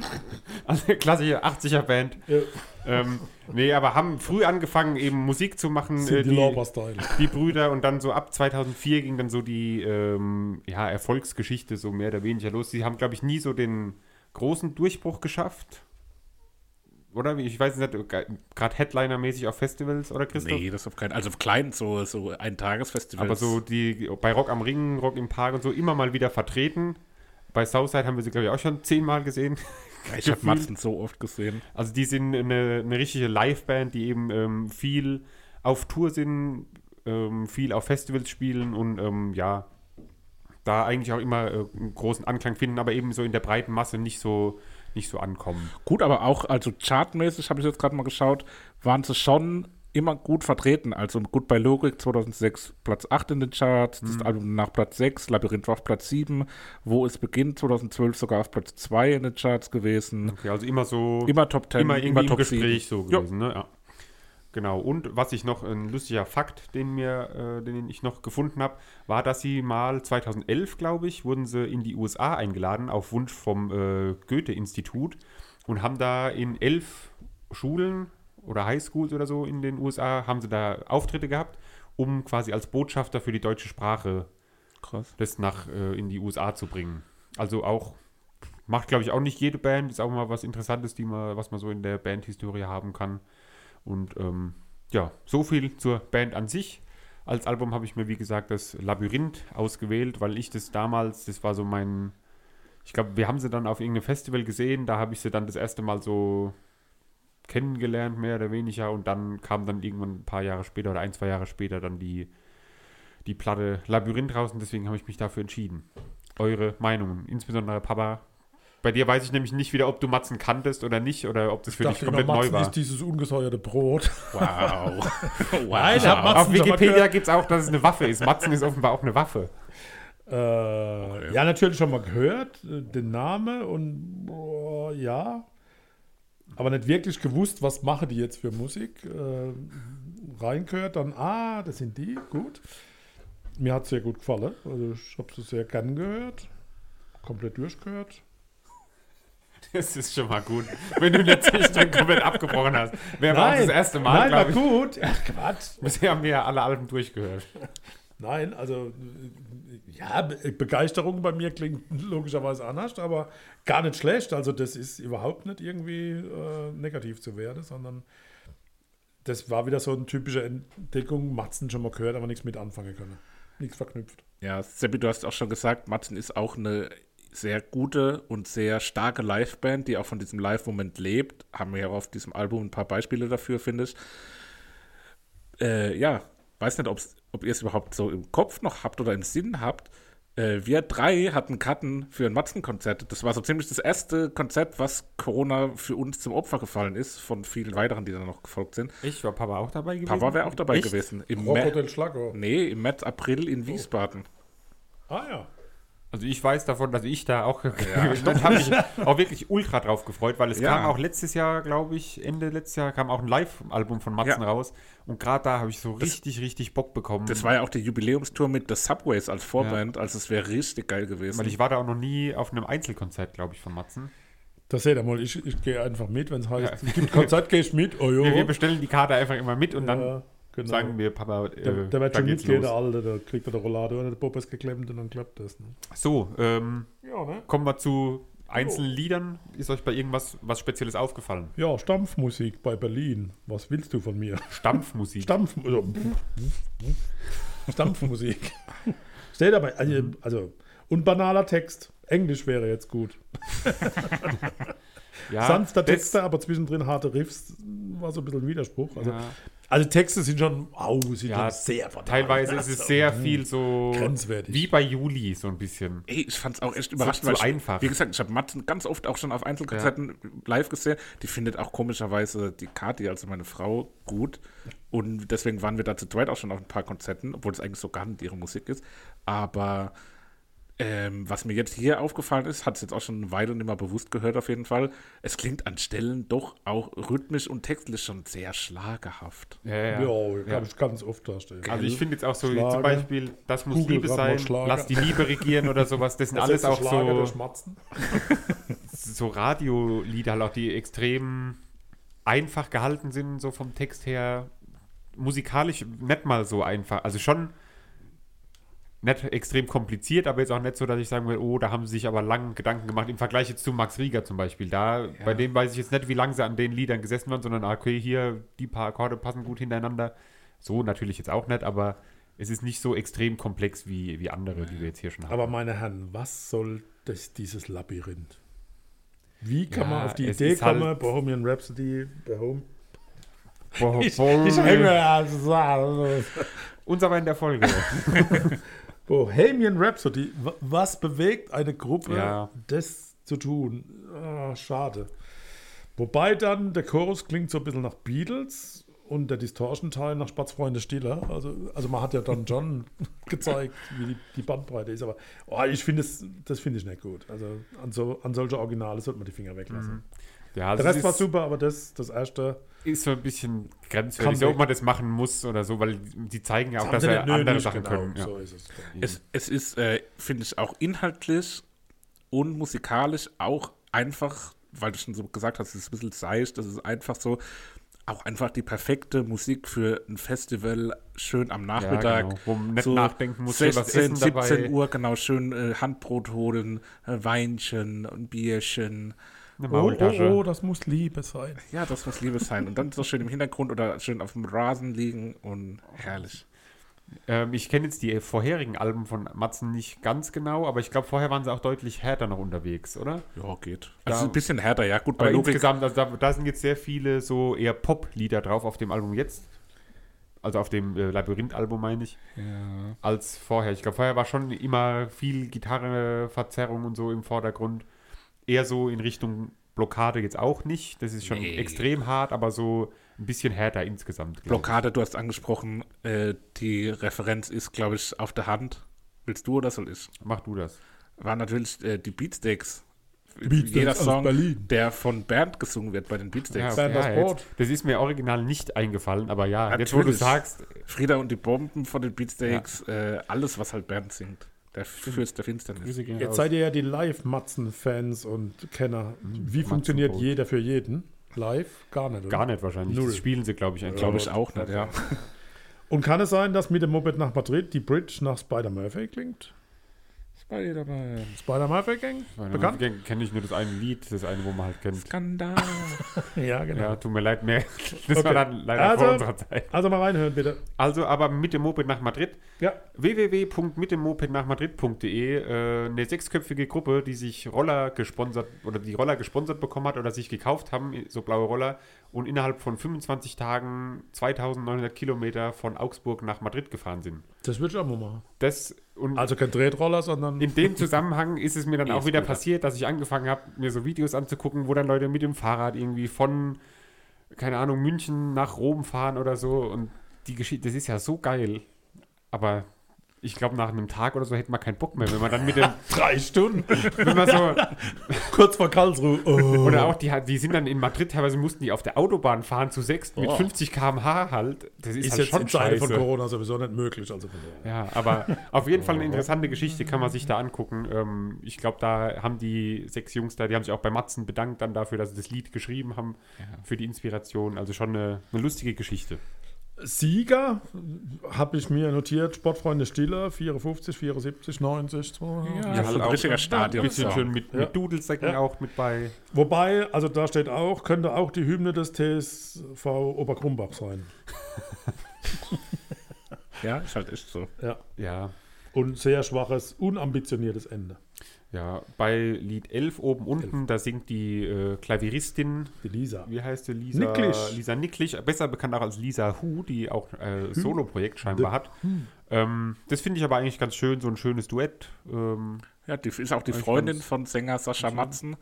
also eine klassische 80er-Band. Ja. Ähm, nee, aber haben früh angefangen, eben Musik zu machen, äh, die die Brüder. Und dann so ab 2004 ging dann so die ähm, ja, Erfolgsgeschichte so mehr oder weniger los. Sie haben, glaube ich, nie so den großen Durchbruch geschafft. Oder? Ich weiß nicht, gerade Headliner-mäßig auf Festivals, oder Christoph? Nee, das auf keinen Also auf kleinen, so, so ein Tagesfestival. Aber so die bei Rock am Ring, Rock im Park und so immer mal wieder vertreten. Bei Southside haben wir sie, glaube ich, auch schon zehnmal gesehen. ich habe Matzen so oft gesehen. Also die sind eine, eine richtige Liveband, die eben ähm, viel auf Tour sind, ähm, viel auf Festivals spielen und ähm, ja, da eigentlich auch immer äh, einen großen Anklang finden, aber eben so in der breiten Masse nicht so, nicht so ankommen. Gut, aber auch, also chartmäßig habe ich jetzt gerade mal geschaut, waren sie schon immer gut vertreten. Also gut bei Logik 2006 Platz 8 in den Charts, das Album nach Platz 6, Labyrinth war auf Platz 7, wo es beginnt 2012 sogar auf Platz 2 in den Charts gewesen. Okay, also immer so. Immer Top 10, immer irgendwie im Top Gespräch 7. so Ja. gewesen, ne? Ja. Genau. Und was ich noch, ein lustiger Fakt, den mir, äh, den ich noch gefunden habe, war, dass sie mal 2011, glaube ich, wurden sie in die USA eingeladen auf Wunsch vom äh, Goethe-Institut und haben da in elf Schulen oder Highschools oder so in den USA haben sie da Auftritte gehabt, um quasi als Botschafter für die deutsche Sprache Krass. das nach äh, in die USA zu bringen. Also auch macht, glaube ich, auch nicht jede Band. Ist auch mal was Interessantes, die man, was man so in der Bandhistorie haben kann. Und ähm, ja, so viel zur Band an sich. Als Album habe ich mir, wie gesagt, das Labyrinth ausgewählt, weil ich das damals, das war so mein, ich glaube, wir haben sie dann auf irgendeinem Festival gesehen, da habe ich sie dann das erste Mal so kennengelernt, mehr oder weniger. Und dann kam dann irgendwann ein paar Jahre später oder ein, zwei Jahre später dann die, die Platte Labyrinth raus und deswegen habe ich mich dafür entschieden. Eure Meinungen, insbesondere Papa. Bei dir weiß ich nämlich nicht wieder, ob du Matzen kanntest oder nicht oder ob das für dich komplett immer, neu Matzen war. ist dieses ungesäuerte Brot. Wow. wow. Nein, ich hab Matzen- Auf Wikipedia gibt es auch, dass es eine Waffe ist. Matzen ist offenbar auch eine Waffe. Äh, Ja, natürlich schon mal gehört, äh, den Namen und boah, ja, aber nicht wirklich gewusst, was machen die jetzt für Musik. Äh, reingehört, dann, ah, das sind die, gut. Mir hat es sehr gut gefallen. Also ich habe es sehr gern gehört. Komplett durchgehört. Das ist schon mal gut. Wenn du nicht zwischendrin komplett abgebrochen hast. Wäre aber auch das erste Mal, Nein, war ich. gut. Ach, Quatsch. Bisher haben wir ja alle Alben durchgehört. Nein, also ja, Be Begeisterung bei mir klingt logischerweise anders, aber gar nicht schlecht. Also das ist überhaupt nicht irgendwie äh, negativ zu werden, sondern das war wieder so eine typische Entdeckung. Matzen schon mal gehört, aber nichts mit anfangen können. Nichts verknüpft. Ja, Seppi, du hast auch schon gesagt, Matzen ist auch eine sehr gute und sehr starke Liveband, die auch von diesem Live-Moment lebt. Haben wir ja auf diesem Album ein paar Beispiele dafür, finde ich. Äh, ja, weiß nicht, ob's, ob ihr es überhaupt so im Kopf noch habt oder im Sinn habt. Äh, wir drei hatten Karten für ein Matzen-Konzert. Das war so ziemlich das erste Konzert, was Corona für uns zum Opfer gefallen ist, von vielen weiteren, die dann noch gefolgt sind. Ich war Papa auch dabei gewesen. Papa wäre auch dabei Echt? gewesen. Im Rocco Mä- del Schlago. nee, im März, April in Wiesbaden. Ah ja. Also ich weiß davon, dass ich da auch und habe mich auch wirklich ultra drauf gefreut, weil es Ja. kam auch letztes Jahr, glaube ich, Ende letztes Jahr kam auch ein Live-Album von Matzen Ja. raus und gerade da habe ich so richtig, richtig Bock bekommen. Das war ja auch die Jubiläumstour mit The Subways als Vorband, also es wäre richtig geil gewesen. weil ich war da auch noch nie auf einem Einzelkonzert, glaube ich, von Matzen. Das seht ihr mal, ich, ich gehe einfach mit, wenn es heißt, es gibt Konzert, gehe ich mit. Oh jo. Wir, wir bestellen die Karte einfach immer mit und dann ja, genau. sagen wir, Papa, äh, der, der wird da schon mitgehen, der. Alte, da kriegt er der Rollade und der ist geklemmt und dann klappt das. Ne? So, ähm, Ja, ne? kommen wir zu einzelnen Liedern. Ist euch bei irgendwas was Spezielles aufgefallen? Ja, Stampfmusik bei Berlin. Was willst du von mir? Stampfmusik. Stampf, also, Stampfmusik. Steht dabei, also, also, und banaler Text. Englisch wäre jetzt gut. ja, Sanfter das- Texte, aber zwischendrin harte Riffs war so ein bisschen ein Widerspruch. Also, Ja. also Texte sind schon, au, sind Ja, schon sehr banal. Teilweise ist es Also, sehr hm, viel so Grenzwertig. wie bei Juli so ein bisschen. Ey, ich fand's auch echt überraschend, weil ich, einfach. wie gesagt, ich habe Matzen ganz oft auch schon auf Einzelkonzerten live gesehen. Die findet auch komischerweise die Kati, also meine Frau, gut. Und deswegen waren wir da zu zweit auch schon auf ein paar Konzerten, obwohl es eigentlich so gar nicht ihre Musik ist. Aber ähm, was mir jetzt hier aufgefallen ist, hat es jetzt auch schon eine Weile nicht mehr bewusst gehört auf jeden Fall. Es klingt an Stellen doch auch rhythmisch und textlich schon sehr schlagerhaft. Ja, Ja, ja. kann ich ganz oft darstellen. Also ich finde jetzt auch so Schlager. zum Beispiel, das muss Google Liebe mal sein, lass die Liebe regieren oder sowas. Das sind Das alles auch Schlager, der so, Schmatzen. so Radiolieder, halt auch die extrem einfach gehalten sind, so vom Text her. Musikalisch nicht mal so einfach. Also schon nicht extrem kompliziert, aber jetzt auch nicht so, dass ich sagen will, oh, da haben sie sich aber lang Gedanken gemacht. Im Vergleich jetzt zu Max Rieger zum Beispiel. Da, bei dem weiß ich jetzt nicht, wie lange sie an den Liedern gesessen waren, sondern ah, okay, hier, die paar Akkorde passen gut hintereinander. So natürlich jetzt auch nicht, aber es ist nicht so extrem komplex wie, wie andere, die wir jetzt hier schon haben. Aber meine Herren, was soll das, dieses Labyrinth? Wie kann Ja, man auf die Idee halt- kommen, Bohemian Rhapsody, Bohem Boah, ich, ich hänge also, Uns aber in der Folge. Bohemian Rhapsody, wa- was bewegt eine Gruppe, Ja. das zu tun? Ah, schade. Wobei dann der Chorus klingt so ein bisschen nach Beatles und der Distortion-Teil nach Spatzfreunde Stiller. Also, also man hat ja dann John gezeigt, wie die, die Bandbreite ist. Aber oh, ich finde es, das finde ich nicht gut. Also an, so, an solche Originale sollte man die Finger weglassen. Ja, also Der Rest es war super, aber das, das erste. Ist so ein bisschen grenzwertig, ob man das machen muss oder so, weil die zeigen ja auch, haben dass nicht andere nötig, Sachen genau, können. Ja. So ist es. Es, es ist, äh, finde ich, auch inhaltlich und musikalisch auch einfach, weil du schon so gesagt hast, es ist ein bisschen seicht, das ist einfach so, auch einfach die perfekte Musik für ein Festival, schön am Nachmittag. genau, wo man nicht so nachdenken muss, schön 16, was essen 17 dabei. Uhr, genau, schön äh, Handbrot holen, äh, Weinchen, ein Bierchen. Eine Oh, Maultasche. oh, oh, das muss Liebe sein. Ja, das muss Liebe sein. Und dann so schön im Hintergrund oder schön auf dem Rasen liegen und herrlich. Ähm, ich kenne jetzt die vorherigen Alben von Matzen nicht ganz genau, aber ich glaube, vorher waren sie auch deutlich härter noch unterwegs, oder? Ja, geht. Da- Also ein bisschen härter, ja. Gut, Aber insgesamt, also da, da sind jetzt sehr viele so eher Pop-Lieder drauf auf dem Album jetzt. Also auf dem äh, Labyrinth-Album meine ich, Ja. als vorher. Ich glaube, vorher war schon immer viel Gitarreverzerrung und so im Vordergrund. Eher so in Richtung Blockade jetzt auch nicht. Das ist schon Nee. extrem hart, aber so ein bisschen härter insgesamt. glaub ich. Blockade, du hast angesprochen, äh, die Referenz ist, glaube ich, auf der Hand. Willst du oder soll ich? Mach du das. War natürlich äh, die Beatsteaks. Beatsteaks Jeder aus Song, Berlin. der von Bernd gesungen wird bei den Beatsteaks. Das jetzt- Brot. das ist mir original nicht eingefallen, aber ja, jetzt wo du Natürlich. sagst, Frieda und die Bomben von den Beatsteaks, äh, alles, was halt Bernd singt. Der Fürst der Finsternis. Jetzt raus. seid ihr ja die Live-Matzen-Fans und Kenner. Wie Matzen funktioniert jeder für jeden? Live? Gar nicht, oder? Gar nicht wahrscheinlich. Null. Das spielen sie, glaube ich, eigentlich. Glaube ich auch nicht, ja. Und kann es sein, dass mit dem Moped nach Madrid die Bridge nach Spider-Murphy klingt? Spider-Man. Spider-Murphy Gang? Bekannt? Kenne ich nur das eine Lied, das eine, wo man halt kennt. Skandal. Ja, genau. Ja, tut mir leid, mehr. Das Okay. war dann leider Also- vor unserer Zeit. Also mal reinhören, bitte. Also, aber mit dem Moped nach Madrid. Ja. www.mitdemmopednachmadrid.de äh, eine sechsköpfige Gruppe, die sich Roller gesponsert oder die Roller gesponsert bekommen hat oder sich gekauft haben, so blaue Roller und innerhalb von 25 Tagen 2900 Kilometer von Augsburg nach Madrid gefahren sind. Das würde ich auch mal machen. Das Also kein Tretroller, sondern in dem Zusammenhang ist es mir dann auch wieder passiert, dass ich angefangen habe, mir so Videos anzugucken, wo dann Leute mit dem Fahrrad irgendwie von, keine Ahnung, München nach Rom fahren oder so. Und die Geschichte, das ist ja so geil. Aber ich glaube, nach einem Tag oder so hätte man keinen Bock mehr, wenn man dann mit dem, drei Stunden. wenn man so, Kurz vor Karlsruhe. Oh. oder auch die, die sind dann in Madrid, teilweise mussten die auf der Autobahn fahren zu sechs mit Oh. 50 km/h halt. Das ist, ist halt jetzt schon in Zeiten von. Corona sowieso nicht möglich. Also. Ja, aber auf jeden Fall eine interessante Geschichte, kann man sich da angucken. Ähm, ich glaube, da haben die sechs Jungs da, die haben sich auch bei Matzen bedankt dann dafür, dass sie das Lied geschrieben haben, für die Inspiration. Also schon eine, eine lustige Geschichte. Sieger habe ich mir notiert: Sportfreunde Stiller, 54, 74, 90. 200. Ja, Ja, so halt ein auch richtiger Ein Stadion. bisschen schön mit, Ja. mit Dudelsäcken Ja. auch mit bei. Wobei, also da steht auch, könnte auch die Hymne des TSV Oberkrumbach sein. Ja, ist halt echt so. Ja. Ja, Und sehr schwaches, unambitioniertes Ende. Ja, bei Lied 11 oben unten, da singt die äh, Klavieristin, Die Lisa. wie heißt sie? Lisa Nicklisch. Lisa Nicklisch, besser bekannt auch als Lisa Hu, die auch äh, Solo-Projekt scheinbar hat. Ähm, das finde ich aber eigentlich ganz schön, so ein schönes Duett. Ähm, Ja, die ist auch die Freundin von Sänger Sascha Matzen.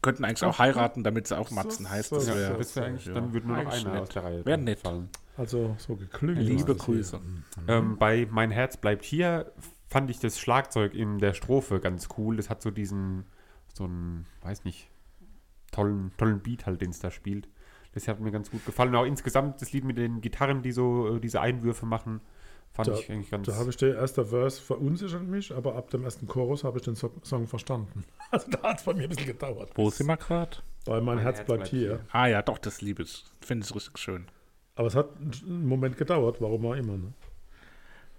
Könnten eigentlich auch heiraten, damit sie auch Matzen heißt. Das so, ja, wäre das wäre eigentlich, ja. dann würde nur noch Eigentlich einer nett. aus der Reihe Wär nett. fallen. Also so geklüngelt. Liebe Grüße. Ähm, bei Mein Herz bleibt hier fand ich das Schlagzeug in der Strophe ganz cool. Das hat so diesen, so einen, weiß nicht, tollen, tollen Beat halt, den es da spielt. Das hat mir ganz gut gefallen. Und auch insgesamt das Lied mit den Gitarren, die so äh, diese Einwürfe machen, fand Da- ich eigentlich ganz. Da habe ich der erste Verse verunsichert mich, aber ab dem ersten Chorus habe ich den So- Song verstanden. Also da hat es bei mir ein bisschen gedauert. Wo sind wir gerade? Weil mein, Herz, bleibt hier. Ah ja, doch, das liebe ich. Finde ich richtig schön. Aber es hat einen Moment gedauert, warum auch immer. Ne?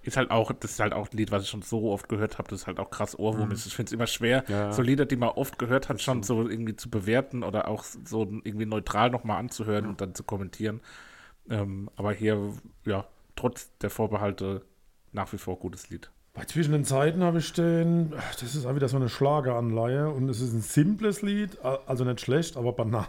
Ist halt auch, das ist halt auch ein Lied, was ich schon so oft gehört habe, das ist halt auch krass Ohrwurm ist. Ich finde es immer schwer, Ja. so Lieder, die man oft gehört hat, schon so irgendwie zu bewerten oder auch so irgendwie neutral nochmal anzuhören und dann zu kommentieren. Ähm, aber hier, ja, trotz der Vorbehalte nach wie vor gutes Lied. Bei Zwischen den Zeiten habe ich den, das ist auch wieder so eine Schlageranleihe und es ist ein simples Lied, also nicht schlecht, aber banal.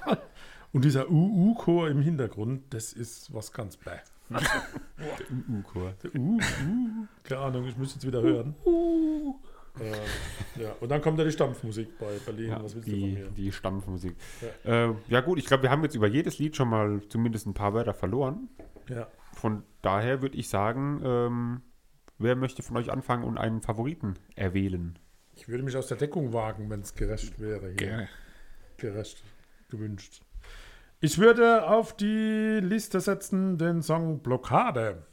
Und dieser UU-Chor im Hintergrund, das ist was ganz bäh. U-Chor. Der Uh, uh, keine Ahnung, ich müsste jetzt wieder hören. Äh, ja, und dann kommt ja die Stampfmusik bei Berlin. Ja, was willst du von die, mir? die Stammmusik. Ja. Äh, ja gut, ich glaube, wir haben jetzt über jedes Lied schon mal zumindest ein paar Wörter verloren. Ja. Von daher würde ich sagen, ähm, wer möchte von euch anfangen und einen Favoriten erwählen? Ich würde mich aus der Deckung wagen, wenn es gerecht wäre. Hier. Gerne. Gerecht gewünscht. Ich würde auf die Liste setzen den Song Blockade.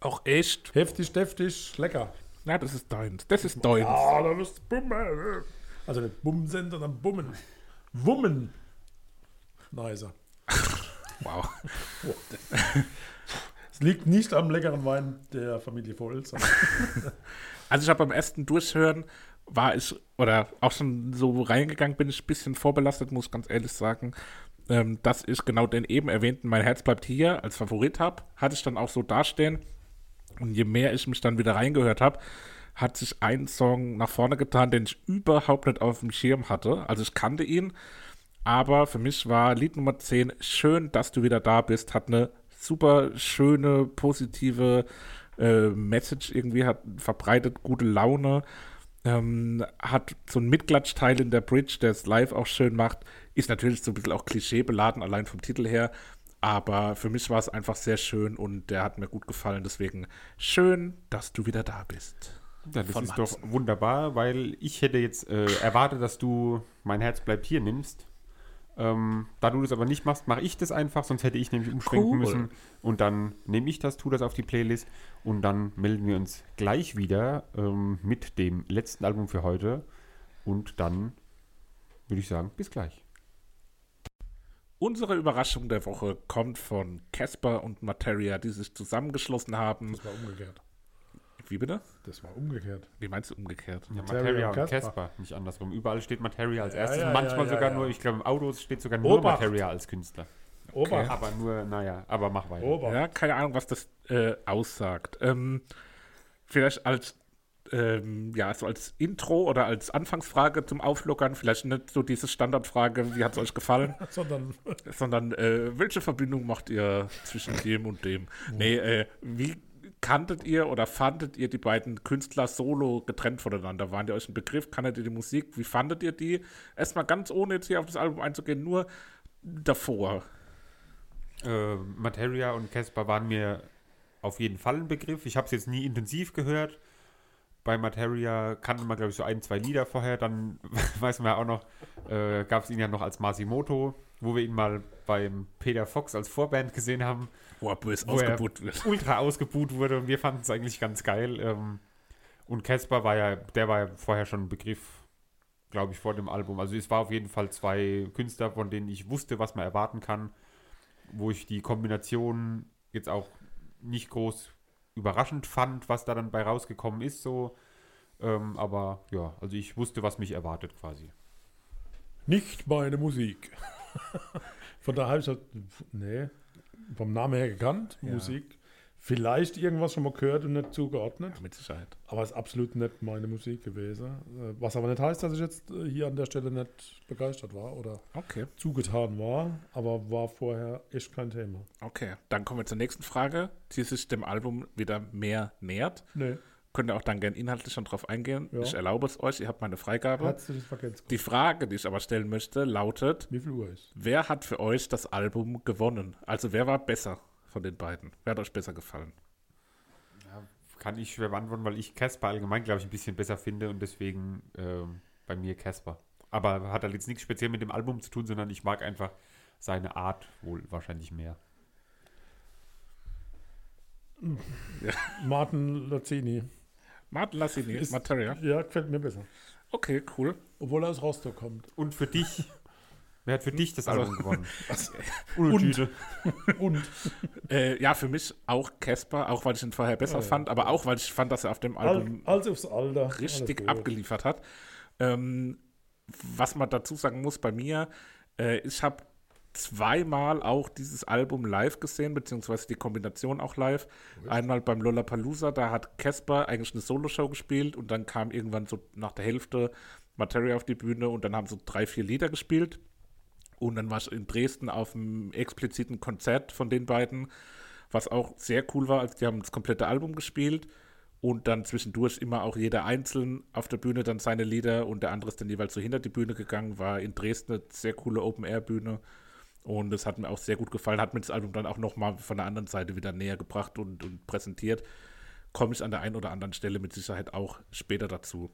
Auch echt? Heftig, deftig, lecker. Ja, das ist deins. Das ist deins. Ah, da wirst du bummen. Also nicht bumsen, sondern bummen. Wummen. Nicer. Wow. Es liegt nicht am leckeren Wein der Familie Volz. Also ich habe beim ersten Durchhören war ich, oder auch schon so reingegangen bin ich ein bisschen vorbelastet, muss ich ganz ehrlich sagen, ähm, dass ich genau den eben erwähnten Mein Herz bleibt hier als Favorit habe. Hatte ich dann auch so dastehen. Und je mehr ich mich dann wieder reingehört habe, hat sich ein Song nach vorne getan, den ich überhaupt nicht auf dem Schirm hatte. Also ich kannte ihn, aber für mich war Lied Nummer 10 Schön, dass du wieder da bist, hat eine super schöne, positive äh, Message irgendwie, hat verbreitet gute Laune, ähm, hat so einen Mitklatschteil in der Bridge, der es live auch schön macht, ist natürlich so ein bisschen auch klischeebeladen, allein vom Titel her, aber für mich war es einfach sehr schön und der hat mir gut gefallen, deswegen schön, dass du wieder da bist. Ja, das Von ist doch wunderbar, weil ich hätte jetzt äh, erwartet, dass du mein Herz bleibt hier nimmst. Ähm, da du das aber nicht machst, mache ich das einfach, sonst hätte ich nämlich umschwenken Cool. müssen. Und dann nehme ich das, tue das auf die Playlist und dann melden wir uns gleich wieder ähm, mit dem letzten Album für heute. Und dann würde ich sagen, bis gleich. Unsere Überraschung der Woche kommt von Casper und Materia, die sich zusammengeschlossen haben. Das war umgekehrt. Wie bitte? Das war umgekehrt. Wie meinst du umgekehrt? Ja, Materia und Casper. Nicht andersrum. Überall steht Materia als erstes. ja, Manchmal ja, sogar ja, nur, ich glaube, im Auto steht sogar nur Obacht. Materia als Künstler. Obacht. Aber nur, naja, aber mach weiter. Obacht. Ja, keine Ahnung, was das äh, aussagt. Ähm, vielleicht als ähm, ja, so als Intro oder als Anfangsfrage zum Auflockern, vielleicht nicht so diese Standardfrage, wie hat es euch gefallen, Sondern sondern äh, welche Verbindung macht ihr zwischen dem und dem? Nee, äh, wie kanntet ihr oder fandet ihr die beiden Künstler solo getrennt voneinander? Waren die euch ein Begriff? Kanntet ihr die Musik? Wie fandet ihr die? Erstmal ganz ohne jetzt hier auf das Album einzugehen, nur davor. Äh, Materia und Casper waren mir auf jeden Fall ein Begriff. Ich habe es jetzt nie intensiv gehört. Bei Materia kannte man, glaube ich, so ein, zwei Lieder vorher. Dann weiß man ja auch noch, äh, gab es ihn ja noch als Masimoto, wo wir ihn mal beim Peter Fox als Vorband gesehen haben. Wo er bös Wo er- ausgebucht wird. ultra ausgebuht wurde und wir fanden es eigentlich ganz geil. Ähm, und Casper war ja, der war ja vorher schon ein Begriff, glaube ich, vor dem Album. Also es war auf jeden Fall zwei Künstler, von denen ich wusste, was man erwarten kann, wo ich die Kombination jetzt auch nicht groß überraschend fand, was da dann bei rausgekommen ist, so. Ähm, aber ja, also ich wusste, was mich erwartet quasi. nicht meine Musik. Von daher habe ich das, nee, vom Namen her gekannt, Ja. Musik. Vielleicht irgendwas schon mal gehört und nicht zugeordnet. Mit Sicherheit. Aber es ist absolut nicht meine Musik gewesen. Äh, Was aber nicht heißt, dass ich jetzt äh, hier an der Stelle nicht begeistert war oder Okay. zugetan war. Aber war vorher echt kein Thema. Okay, dann kommen wir zur nächsten Frage, die sich dem Album wieder mehr nähert. Nee, Könnt ihr auch dann gern inhaltlich schon drauf eingehen. Ja. Ich erlaube es euch, ihr habt meine Freigabe. herzliches Vergelt's. Die Frage, die ich aber stellen möchte, lautet: Wie viel Uhr ist? Wer hat für euch das Album gewonnen? Also, wer war besser von den beiden? Wer hat euch besser gefallen? Kann ich schwer beantworten, weil ich Casper allgemein, glaube ich, ein bisschen besser finde und deswegen ähm, bei mir Casper. Aber hat halt jetzt nichts speziell mit dem Album zu tun, sondern ich mag einfach seine Art wohl wahrscheinlich mehr. Martin Lazzini. Martin Lassini, Ist- Materia. Ja, gefällt mir besser. Okay, cool. Obwohl er aus Rostock kommt. Und für dich, wer hat für dich das Also- Album gewonnen? Und. Und. Äh, ja, für mich auch Casper, auch weil ich ihn vorher besser ja. fand, aber auch weil ich fand, dass er auf dem Album Al- Also aufs Alter. richtig abgeliefert hat. Ähm, was man dazu sagen muss bei mir, äh, ich habe zweimal auch dieses Album live gesehen, beziehungsweise die Kombination auch live. Einmal beim Lollapalooza, da hat Casper eigentlich eine Soloshow gespielt und dann kam irgendwann so nach der Hälfte Materia auf die Bühne und dann haben so drei, vier Lieder gespielt. Und dann war ich in Dresden auf einem expliziten Konzert von den beiden, was auch sehr cool war. Also die haben das komplette Album gespielt und dann zwischendurch immer auch jeder einzeln auf der Bühne dann seine Lieder und der andere ist dann jeweils so hinter die Bühne gegangen, war in Dresden eine sehr coole Open-Air-Bühne und das hat mir auch sehr gut gefallen, hat mir das Album dann auch nochmal von der anderen Seite wieder näher gebracht und, und präsentiert. Komme ich an der einen oder anderen Stelle mit Sicherheit auch später dazu.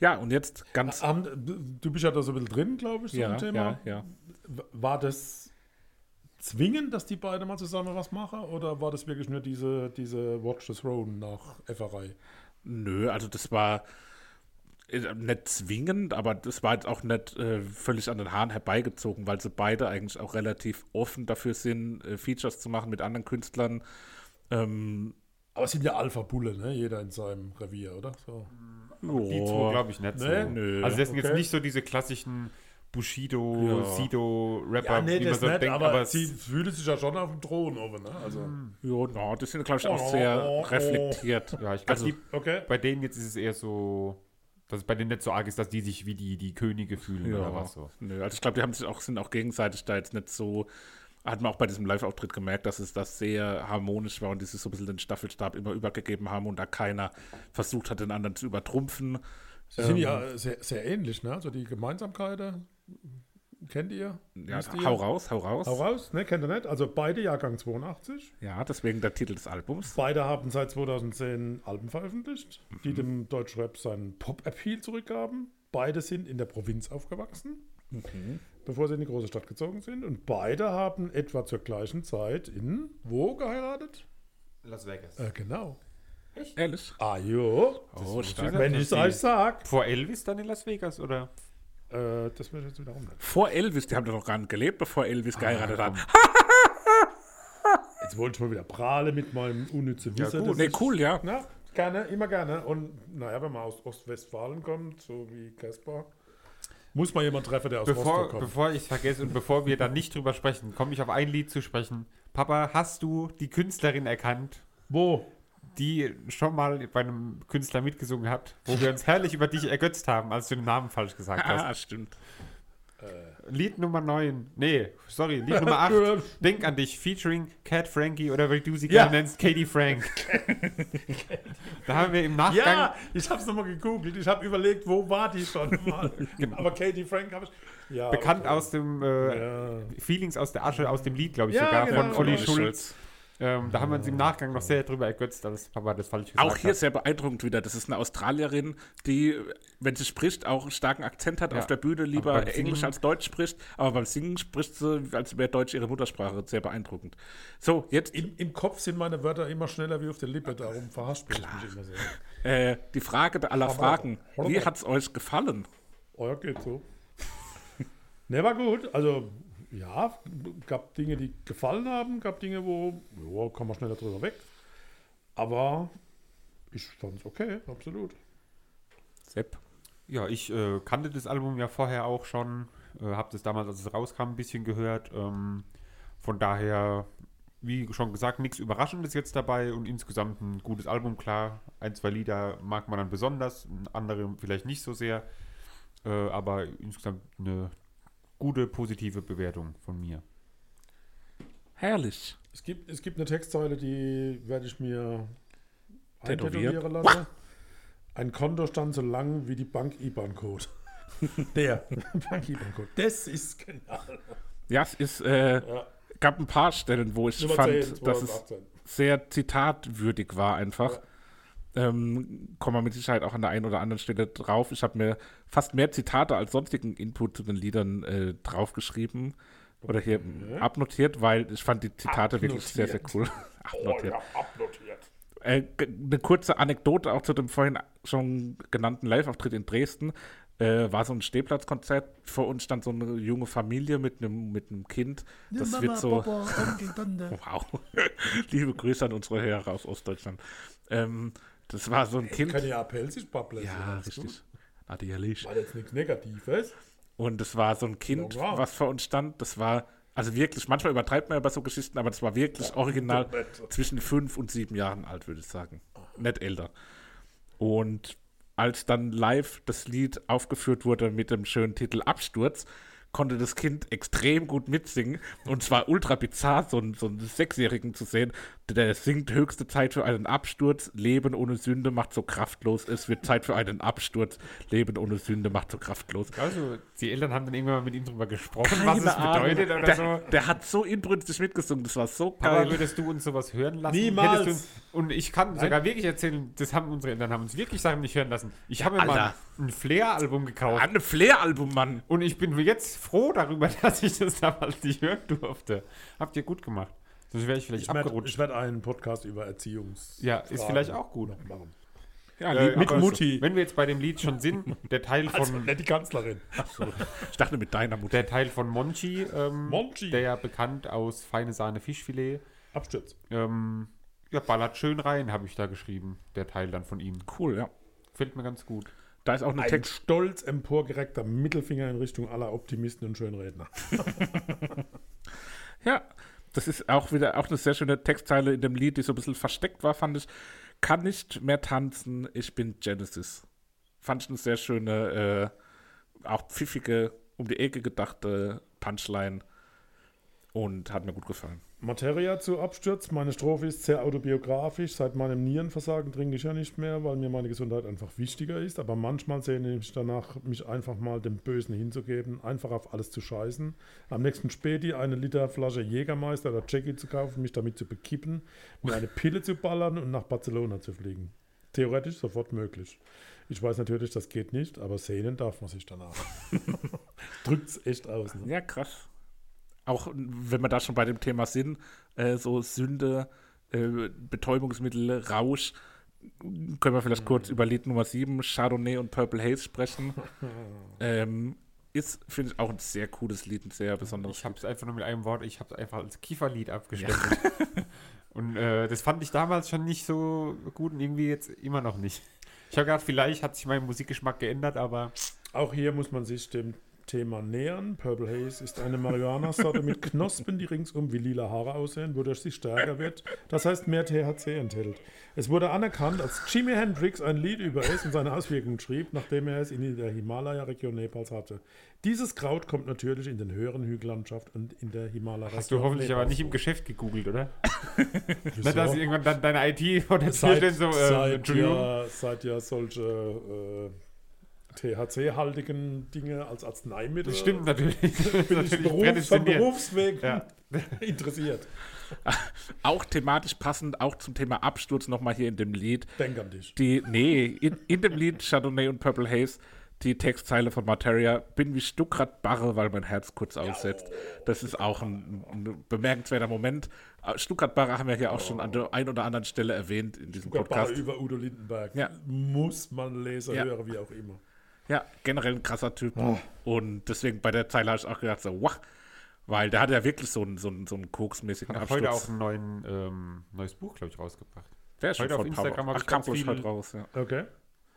Ja, und jetzt ganz... Du bist ja da so ein bisschen drin, glaube ich, so ja, im Thema. ja, ja. War das zwingend, dass die beiden mal zusammen was machen? Oder war das wirklich nur diese, diese Watch the Throne nach Efferei? Nö, also das war äh, nicht zwingend, aber das war jetzt auch nicht äh, völlig an den Haaren herbeigezogen, weil sie beide eigentlich auch relativ offen dafür sind, äh, Features zu machen mit anderen Künstlern. Ähm, Aber es sind ja Alpha-Bulle, ne? Jeder in seinem Revier, oder? So. Die zwei glaube ich nicht Nee? so. Nö. also das sind Okay. jetzt nicht so diese klassischen Bushido, Ja. Sido-Rapper, Ja, nee, wie man das so nicht, denkt, aber, aber sie fühlt sich ja schon auf dem Thron oben, ne? Also, Ja, na, die sind, glaube ich, auch Oh, sehr oh, oh. reflektiert. ja, ich glaube, Also- die okay. bei denen jetzt ist es eher so, dass es bei denen nicht so arg ist, dass die sich wie die, die Könige fühlen Ja, oder was so. Nö, also ich glaube, die haben sich auch, sind auch gegenseitig da jetzt nicht so, hat man auch bei diesem Live-Auftritt gemerkt, dass es das sehr harmonisch war und die sich so ein bisschen den Staffelstab immer übergegeben haben und da keiner versucht hat, den anderen zu übertrumpfen. Sie sind ja sehr, sehr ähnlich, ne? Also die Gemeinsamkeiten kennt ihr? Ja, ihr? hau raus, hau raus. Hau raus, ne? Kennt ihr nicht? Also beide Jahrgang 82. Ja, deswegen der Titel des Albums. Beide haben seit 2010 Alben veröffentlicht, die dem Deutschrap seinen Pop-Appeal zurückgaben. Beide sind in der Provinz aufgewachsen, bevor sie in die große Stadt gezogen sind. Und beide haben etwa zur gleichen Zeit in wo geheiratet? Las Vegas. Äh, genau. Ehrlich? Ah, jo. Oh, stark. Wenn ich es euch sag. Vor Elvis dann in Las Vegas, oder? Äh, das ich jetzt wiederum nicht. Vor Elvis, die haben doch noch gar nicht gelebt, bevor Elvis geheiratet hat. Jetzt wollte ich mal wieder prahle mit meinem unnützen Ja, Wissen. gut. das Nee, cool, ja. Na, gerne, immer gerne. Und naja, wenn man aus Ostwestfalen kommt, so wie Caspar, muss man jemanden treffen, der aus Bevor, Rostock kommt. bevor ich es vergesse und bevor wir da nicht drüber sprechen, komme ich auf ein Lied zu sprechen. Papa, hast du die Künstlerin erkannt, Wo? die schon mal bei einem Künstler mitgesungen hat, wo wir uns herrlich über dich ergötzt haben, als du den Namen falsch gesagt hast? Ah, stimmt. Lied Nummer 9. Nee, sorry, Lied Nummer 8. Denk an dich, featuring Cat Frankie oder wie du sie Ja. gerne nennst, Katie Frank. da haben wir im Nachgang. Ja, ich habe es nochmal gegoogelt. Ich habe überlegt, wo war die schon mal. Aber Katie Frank habe ich. Ja, Genau. Bekannt okay. aus dem äh, Ja. Feelings aus der Asche, aus dem Lied, glaube ich, Ja, sogar, genau. von Olli Olli Schulz. Ähm, da haben wir uns im Nachgang noch sehr drüber ergötzt, als Papa das falsch gesagt Auch hier hat. sehr beeindruckend wieder. Das ist eine Australierin, die, wenn sie spricht, auch einen starken Akzent hat Ja. auf der Bühne, lieber beim Singen- Englisch als Deutsch spricht. Aber beim Singen spricht sie, als wäre Deutsch ihre Muttersprache. Sehr beeindruckend. So, jetzt Im, Im Kopf sind meine Wörter immer schneller wie auf der Lippe, darum verhaspel ich mich immer sehr. äh, die Frage der aller Aber- Fragen. Wie hat es euch gefallen? Ja, geht so. ne, war gut. Also, ja, gab Dinge, die gefallen haben, gab Dinge, wo, ja, kann man schneller drüber weg. Aber ich fand es okay, absolut. Sepp. Ja, ich äh, kannte das Album ja vorher auch schon, äh, habe das damals, als es rauskam, ein bisschen gehört. Ähm, von daher, wie schon gesagt, nichts Überraschendes jetzt dabei und insgesamt ein gutes Album, klar. Ein, zwei Lieder mag man dann besonders, andere vielleicht nicht so sehr, äh, aber insgesamt eine gute, positive Bewertung von mir. Herrlich. Es gibt, es gibt eine Textzeile, die werde ich mir eintätowieren lassen. Ein Kontostand so lang wie die Bank-IBAN-Code. Der Bank-IBAN-Code. Das ist genial. Ja, es ist, äh, Ja. gab ein paar Stellen, wo ich Nummer fand, 10, dass es 2018. sehr zitatwürdig war einfach. Ähm, kommen wir mit Sicherheit auch an der einen oder anderen Stelle drauf. Ich habe mir fast mehr Zitate als sonstigen Input zu den Liedern äh, draufgeschrieben oder hier abnotiert, weil ich fand die Zitate wirklich sehr, sehr cool. Oh, abnotiert. ja, abnotiert. Äh, eine kurze Anekdote auch zu dem vorhin schon genannten Live-Auftritt in Dresden. Äh, war so ein Stehplatzkonzert. Vor uns stand so eine junge Familie mit einem mit einem Kind. Das wird so. Wow. Liebe Grüße an unsere Hörer aus Ostdeutschland. Ähm, das war so ein Kind. Kann ja Pelzig babbeln. Ja, richtig. Natürlich. War jetzt nichts Negatives. Und es war so ein Kind, Ja, was vor uns stand. Das war, also wirklich, manchmal übertreibt man ja bei so Geschichten, aber das war wirklich original nett. zwischen fünf und sieben Jahren alt, würde ich sagen. Nicht älter. Und als dann live das Lied aufgeführt wurde mit dem schönen Titel Absturz, konnte das Kind extrem gut mitsingen. Und zwar ultra bizarr, so einen, so einen Sechsjährigen zu sehen, der singt höchste Zeit für einen Absturz, Leben ohne Sünde macht so kraftlos, es wird Zeit für einen Absturz, Leben ohne Sünde macht so kraftlos. Also, die Eltern haben dann irgendwann mal mit ihm drüber gesprochen, was es Ahnung. bedeutet oder der, so. Der hat so inbrünstig mitgesungen, das war so Aber geil. würdest du uns sowas hören lassen? Niemals. Uns, und ich kann sogar wirklich erzählen, das haben unsere Eltern haben uns wirklich Sachen nicht hören lassen. Ich habe mir mal ein Flair-Album gekauft. Ein Flair-Album, Mann. Und ich bin jetzt froh darüber, dass ich das damals nicht hören durfte. Habt ihr gut gemacht. Sonst wäre ich vielleicht Ich werde abgerutscht. werd einen Podcast über Erziehungs. Ja, ist vielleicht auch gut. noch machen. Ja, Äh, mit Mutti. Wenn wir jetzt bei dem Lied schon sind, der Teil von, Also nicht die Kanzlerin. ich dachte mit deiner Mutter. der Teil von Monchi, ähm, Monchi. der ja bekannt aus Feine Sahne Fischfilet, Absturz. ähm, ja, ballert schön rein, habe ich da geschrieben. Der Teil dann von ihm. Cool, ja. Gefällt mir ganz gut. Da ist auch eine Ein Text. stolz emporgereckter Mittelfinger in Richtung aller Optimisten und Schönredner. Ja, das ist auch wieder auch eine sehr schöne Textzeile in dem Lied, die so ein bisschen versteckt war, fand ich. Kann nicht mehr tanzen, ich bin Genesis. Fand ich eine sehr schöne, äh, auch pfiffige, um die Ecke gedachte Punchline. Und hat mir gut gefallen. Materia zu Absturz. Meine Strophe ist sehr autobiografisch. Seit meinem Nierenversagen trinke ich ja nicht mehr, weil mir meine Gesundheit einfach wichtiger ist. Aber manchmal sehne ich mich danach, mich einfach mal dem Bösen hinzugeben, einfach auf alles zu scheißen. Am nächsten Späti eine Liter Flasche Jägermeister oder Jackie zu kaufen, mich damit zu bekippen, mir eine Pille zu ballern und nach Barcelona zu fliegen. Theoretisch sofort möglich. Ich weiß natürlich, das geht nicht, aber sehnen darf man sich danach. Drückt's echt aus. Ne? Ja, krass. Auch wenn wir da schon bei dem Thema sind, äh, so Sünde, äh, Betäubungsmittel, Rausch, können wir vielleicht kurz über Lied Nummer 7, Chardonnay und Purple Haze sprechen. ähm, ist, finde ich, auch ein sehr cooles Lied, ein sehr besonderes Ich habe es einfach nur mit einem Wort, ich habe es einfach als Kieferlied abgestempelt. und äh, das fand ich damals schon nicht so gut und irgendwie jetzt immer noch nicht. Ich habe gedacht, vielleicht hat sich mein Musikgeschmack geändert, aber Auch hier muss man sich dem Thema nähern. Purple Haze ist eine Marihuana-Sorte mit Knospen, die ringsum wie lila Haare aussehen, wodurch sie stärker wird. Das heißt, mehr THC enthält. Es wurde anerkannt, als Jimi Hendrix ein Lied über es und seine Auswirkungen schrieb, nachdem er es in der Himalaya-Region Nepals hatte. Dieses Kraut kommt natürlich in den höheren Hügellandschaft und in der Himalaya-Region. hast du hoffentlich aber Nepals nicht im. Geschäft gegoogelt, oder? Nicht, dass irgendwann dann deine IT vor der Tür Seit, steht, so, äh, seit, ja, seit ja solche äh, THC-haltigen Dinge als Arzneimittel Das stimmt natürlich. bin ich natürlich Beruf, von prädestiniert. Berufswegen Ja. interessiert. Auch thematisch passend, auch zum Thema Absturz nochmal hier in dem Lied. Denk an dich. Die, nee, in, in dem Lied Chardonnay und Purple Haze, die Textzeile von Materia, bin wie Stuckrad Barre, weil mein Herz kurz aussetzt. Das ist auch ein, ein bemerkenswerter Moment. Äh, Stuckrad Barre haben wir hier auch schon an der einen oder anderen Stelle erwähnt in diesem Podcast. über Udo Lindenberg. Ja. Muss man Leser Ja. hören, wie auch immer. Ja, generell ein krasser Typ. Und deswegen bei der Zeile habe ich auch gedacht, so, wow. Weil der hat ja wirklich so einen, so einen, so einen koksmäßigen Hat Absturz. heute auch ein neuen, ähm, neues Buch, glaube ich, rausgebracht. der ist schon heute auf von Instagram habe Ach, ich kam ganz viel- heute raus, ja. Okay.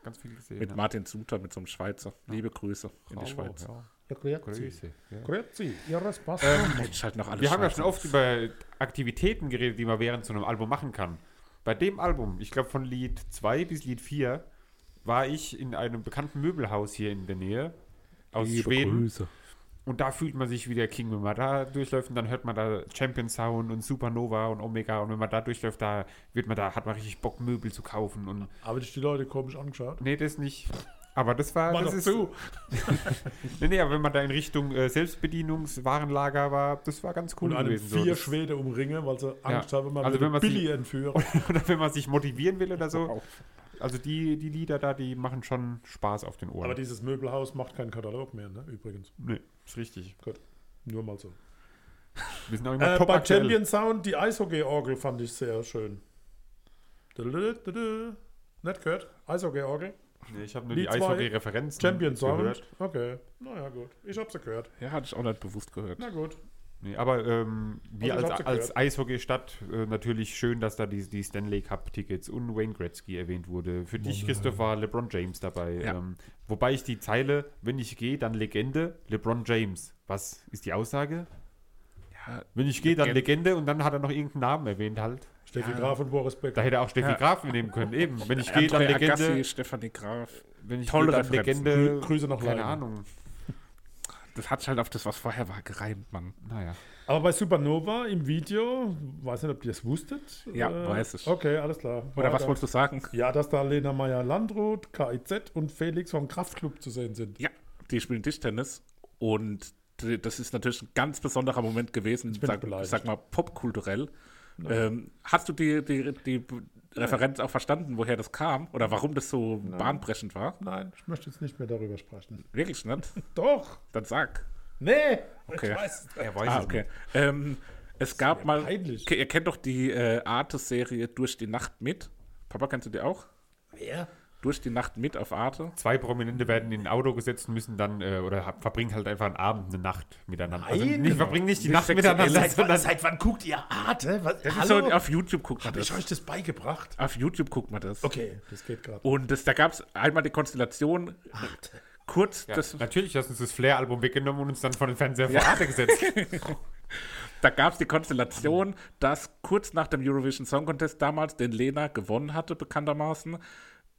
Ganz viel gesehen. Mit ja. Martin Suter, mit so einem Schweizer. Liebe Grüße in die Schweiz. Ja. Ja, grüezi. Grüße. Ja. Grüezi. Ihres Pass. Mensch, halt noch alles Wir haben ja schon oft über Aktivitäten geredet, die man während so einem Album machen kann. Bei dem Album, ich glaube von Lied 2 bis Lied 4, war ich in einem bekannten Möbelhaus hier in der Nähe aus Liebe Schweden. Grüße. Und da fühlt man sich wie der King, wenn man da durchläuft und dann hört man da Champion Sound und Supernova und Omega und wenn man da durchläuft, da wird man da, hat man richtig Bock, Möbel zu kaufen und Habe ich die Leute komisch angeschaut? nee, das nicht. Aber das war, Mach das doch ist, zu. nee, nee, aber wenn man da in Richtung äh, Selbstbedienungswarenlager war, das war ganz cool Und einem gewesen. so. vier Das- Schwede umringen, weil sie Angst haben, man Also wenn man Billy sie- entführen. oder wenn man sich motivieren will oder so. Also die, die Lieder da, die machen schon Spaß auf den Ohren. Aber dieses Möbelhaus macht keinen Katalog mehr, ne? Übrigens. nee, ist richtig. Nur mal so. Wir sind auch immer Äh, top bei aktuell. Champion Sound, die Eishockey-Orgel fand ich sehr schön. Nicht gehört? Eishockey-Orgel? Nee, ich habe nur Lied die Eishockey-Referenzen Champion Sound? gehört. Okay. Naja, gut. Ich hab's ja gehört. Ja, hatte ich auch nicht bewusst gehört. Na gut. Nee, aber ähm, wir Also als, als. Eishockey-Stadt äh, natürlich schön, dass da die, die Stanley Cup-Tickets und Wayne Gretzky erwähnt wurde. Für dich, Christoph, war LeBron James dabei. Ja. Ähm, wobei ich die Zeile, wenn ich gehe, dann Legende, LeBron James. Was ist die Aussage? Ja, Wenn ich gehe, dann Legende. Und dann hat er noch irgendeinen Namen erwähnt halt. Steffi Ja. Graf und Boris Da Becker. hätte er auch Steffi Ja. Graf nehmen können. Eben, wenn ich gehe, dann Legende. Agassi, Stefanie Graf. Wenn ich Tolle gehe, dann Referenzen. Legende. Grü- Grüße nach Keine Leiden. Ahnung. Das hat sich halt auf das, was vorher war, gereimt, Mann. Naja. Aber bei Supernova im Video, weiß nicht, ob ihr das wusstet. Äh, Ja, weiß ich. Okay, alles klar. Oder was Weiter. wolltest du sagen? Ja, dass da Lena Meyer-Landrut, KIZ und Felix vom Kraftclub zu sehen sind. Ja, die spielen Tischtennis und das ist natürlich ein ganz besonderer Moment gewesen, bin sag, beleidigt. sag mal popkulturell. Ähm, hast du die, die, die Referenz auch verstanden, woher das kam oder warum das so bahnbrechend war? Nein, ich möchte jetzt nicht mehr darüber sprechen. Wirklich nicht? Doch! Dann sag. Nee! Okay. Ich weiß es Er weiß Ah, es okay. Ähm, es gab mal. peinlich. Ihr kennt doch die äh, Arte-Serie Durch die Nacht mit. Papa, kennst du die auch? Wer? Durch die Nacht mit auf Arte. Zwei Prominente werden in ein Auto gesetzt und müssen dann, äh, oder hab, verbringen halt einfach einen Abend, eine Nacht miteinander. Also Nein. nicht, verbringen nicht die Nicht Nacht miteinander, Seit, wann, sondern seit wann guckt ihr Arte? Was, Das ist so, auf YouTube guckt man Hab ich das. euch das beigebracht? Auf YouTube guckt man das. Okay, das geht gerade. Und das, da gab es einmal die Konstellation, kurz, ja, das, natürlich hast du uns das Flair-Album weggenommen und uns dann vor den Fernseher vor Arte gesetzt. da gab es die Konstellation, dass kurz nach dem Eurovision Song Contest damals, den Lena gewonnen hatte, bekanntermaßen,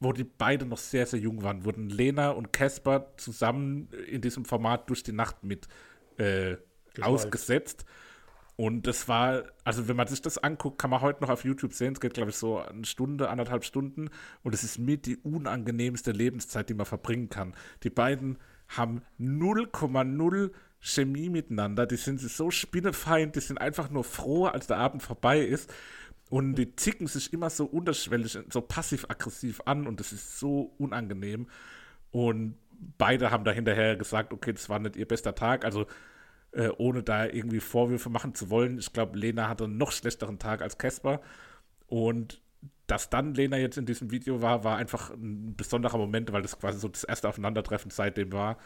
wo die beide noch sehr, sehr jung waren, wurden Lena und Casper zusammen in diesem Format durch die Nacht mit äh, ausgesetzt. Und das war, also wenn man sich das anguckt, kann man heute noch auf YouTube sehen. Es geht, glaube ich, so eine Stunde, anderthalb Stunden. Und es ist mit die unangenehmste Lebenszeit, die man verbringen kann. Die beiden haben 0,0 Chemie miteinander. Die sind so spinnefeind, die sind einfach nur froh, als der Abend vorbei ist. Und die zicken sich immer so unterschwellig, so passiv-aggressiv an. Und das ist so unangenehm. Und beide haben da hinterher gesagt, okay, das war nicht ihr bester Tag. Also äh, ohne da irgendwie Vorwürfe machen zu wollen. Ich glaube, Lena hatte einen noch schlechteren Tag als Casper. Und dass dann Lena jetzt in diesem Video war, war einfach ein besonderer Moment, weil das quasi so das erste Aufeinandertreffen seitdem war.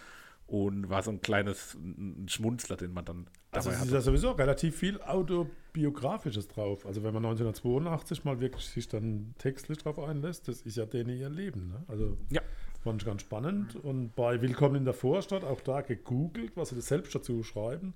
Und war so ein kleines ein Schmunzler, den man dann Also es ist ja sowieso relativ viel Autobiografisches drauf. Also wenn man 1982 mal wirklich sich dann textlich drauf einlässt, das ist ja denen ihr Leben. Ne? Also Ja. fand ich ganz spannend. Und bei Willkommen in der Vorstadt auch da gegoogelt, was sie selbst dazu schreiben.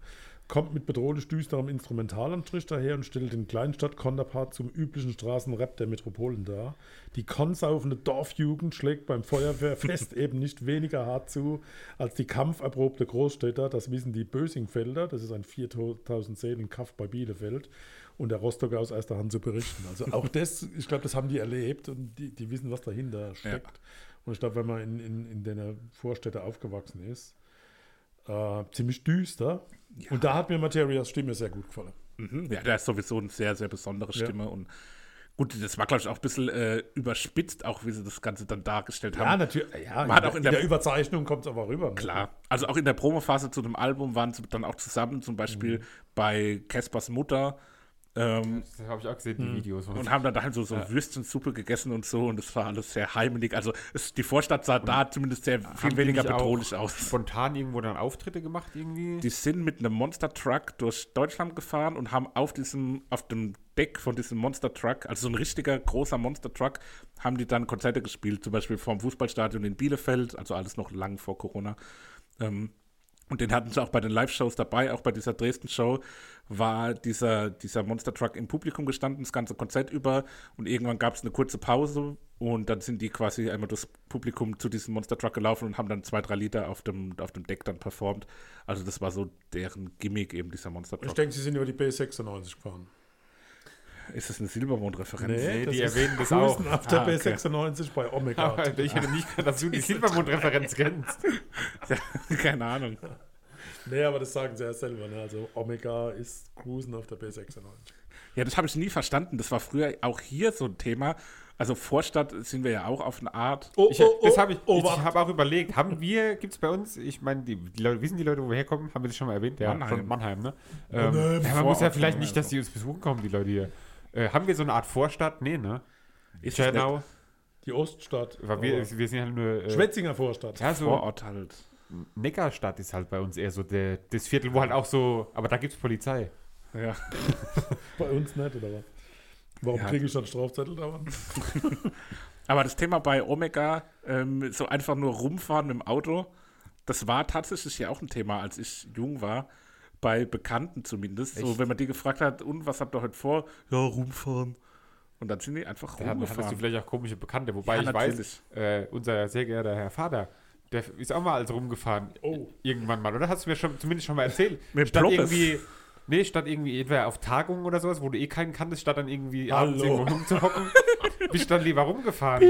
Kommt mit bedrohlich düsterem Instrumentalanstrich daher und stellt den Kleinstadt-Konterpart zum üblichen Straßenrap der Metropolen dar. Die konsaufende Dorfjugend schlägt beim Feuerwehrfest eben nicht weniger hart zu als die kampferprobte Großstädter. Das wissen die Bösingfelder, das ist ein 4000 Seelen Kaff bei Bielefeld. Und der Rostocker aus erster Hand zu berichten. Also auch das, ich glaube, das haben die erlebt und die, die wissen, was dahinter steckt. Und ich glaube, wenn man in, in, in der Vorstädte aufgewachsen ist, äh, ziemlich düster. Und da hat mir Materias Stimme sehr gut gefallen. Mhm. Ja, der ist sowieso eine sehr, sehr besondere Ja. Stimme. Und gut, das war, glaube ich, auch ein bisschen äh, überspitzt, auch wie sie das Ganze dann dargestellt haben. Ja, natürlich. Ja, Man hat in, auch in der, der- Überzeichnung kommt es aber rüber. ne? Klar. Also auch in der Promophase zu dem Album waren sie dann auch zusammen, zum Beispiel bei Caspers Mutter. Ähm, Das habe ich auch gesehen, die Videos. und haben dann daheim so, so Würstchensuppe gegessen und so und es war alles sehr heimelig. Also es, die Vorstadt sah da zumindest sehr viel weniger bedrohlich aus. Spontan irgendwo dann Auftritte gemacht irgendwie? Die sind mit einem Monster Truck durch Deutschland gefahren und haben auf diesem, auf dem Deck von diesem Monster Truck, also so ein richtiger großer Monster Truck, haben die dann Konzerte gespielt, zum Beispiel vom Fußballstadion in Bielefeld, also alles noch lang vor Corona. Ähm, und den hatten sie auch bei den Live-Shows dabei, auch bei dieser Dresden-Show war dieser, dieser Monster Truck im Publikum gestanden, das ganze Konzert über. Und irgendwann gab es eine kurze Pause und dann sind die quasi einmal durchs Publikum zu diesem Monster Truck gelaufen und haben dann zwei, drei Lieder auf dem, auf dem Deck dann performt. Also das war so deren Gimmick eben, dieser Monster Ich denke, sie sind über die B96 gefahren. Ist das eine Silbermond-Referenz? Nee, die ist erwähnen das Cruisen auch. auf der Ah, okay. B96 bei Omega. Aber ich hätte nicht gedacht, dass du die Silbermond-Referenz kennst. Ja, keine Ahnung. nee, aber das sagen sie ja selber. Ne? Also Omega ist Cruisen auf der B96. Ja, das habe ich nie verstanden. Das war früher auch hier so ein Thema. Also Vorstadt sind wir ja auch auf eine Art. Oh, Ich, das habe ich, oh, ich warte. habe auch überlegt, haben wir, gibt es bei uns, ich meine, die, die Leute, wissen die Leute, wo wir herkommen? Haben wir das schon mal erwähnt? Ja, Mannheim. von Mannheim, ne? Ähm, Mannheim, ja, man muss ja vielleicht nicht, dass die uns besuchen kommen, die Leute hier. Äh, haben wir so eine Art Vorstadt? Nee, ne? Ist nicht Die Oststadt. Weil wir, wir sind halt nur. Äh, Schwetzinger Vorstadt. ja, so Vorort halt. Neckarstadt ist halt bei uns eher so der, das Viertel, wo halt auch so. Aber da gibt es Polizei. Ja. Bei uns nicht, oder was? Warum Ja. kriege ich dann Strafzettel dauernd? Aber das Thema bei Omega, ähm, so einfach nur rumfahren mit dem Auto, das war tatsächlich ja auch ein Thema, als ich jung war. Bei Bekannten zumindest. So, Echt? wenn man die gefragt hat, und was habt ihr heute vor? Ja, rumfahren. Und dann sind die einfach Da hattest du rumgefahren. vielleicht auch komische Bekannte. Wobei Ja, ich natürlich. weiß, äh, unser sehr geehrter Herr Vater, der ist auch mal als rumgefahren. Oh. Irgendwann mal, oder? Hast du mir schon, zumindest schon mal erzählt? Mit statt irgendwie. Nee, statt irgendwie entweder auf Tagungen oder sowas, wo du eh keinen kanntest, statt dann irgendwie Hallo. abends irgendwo rumzuhocken, bist du dann lieber rumgefahren.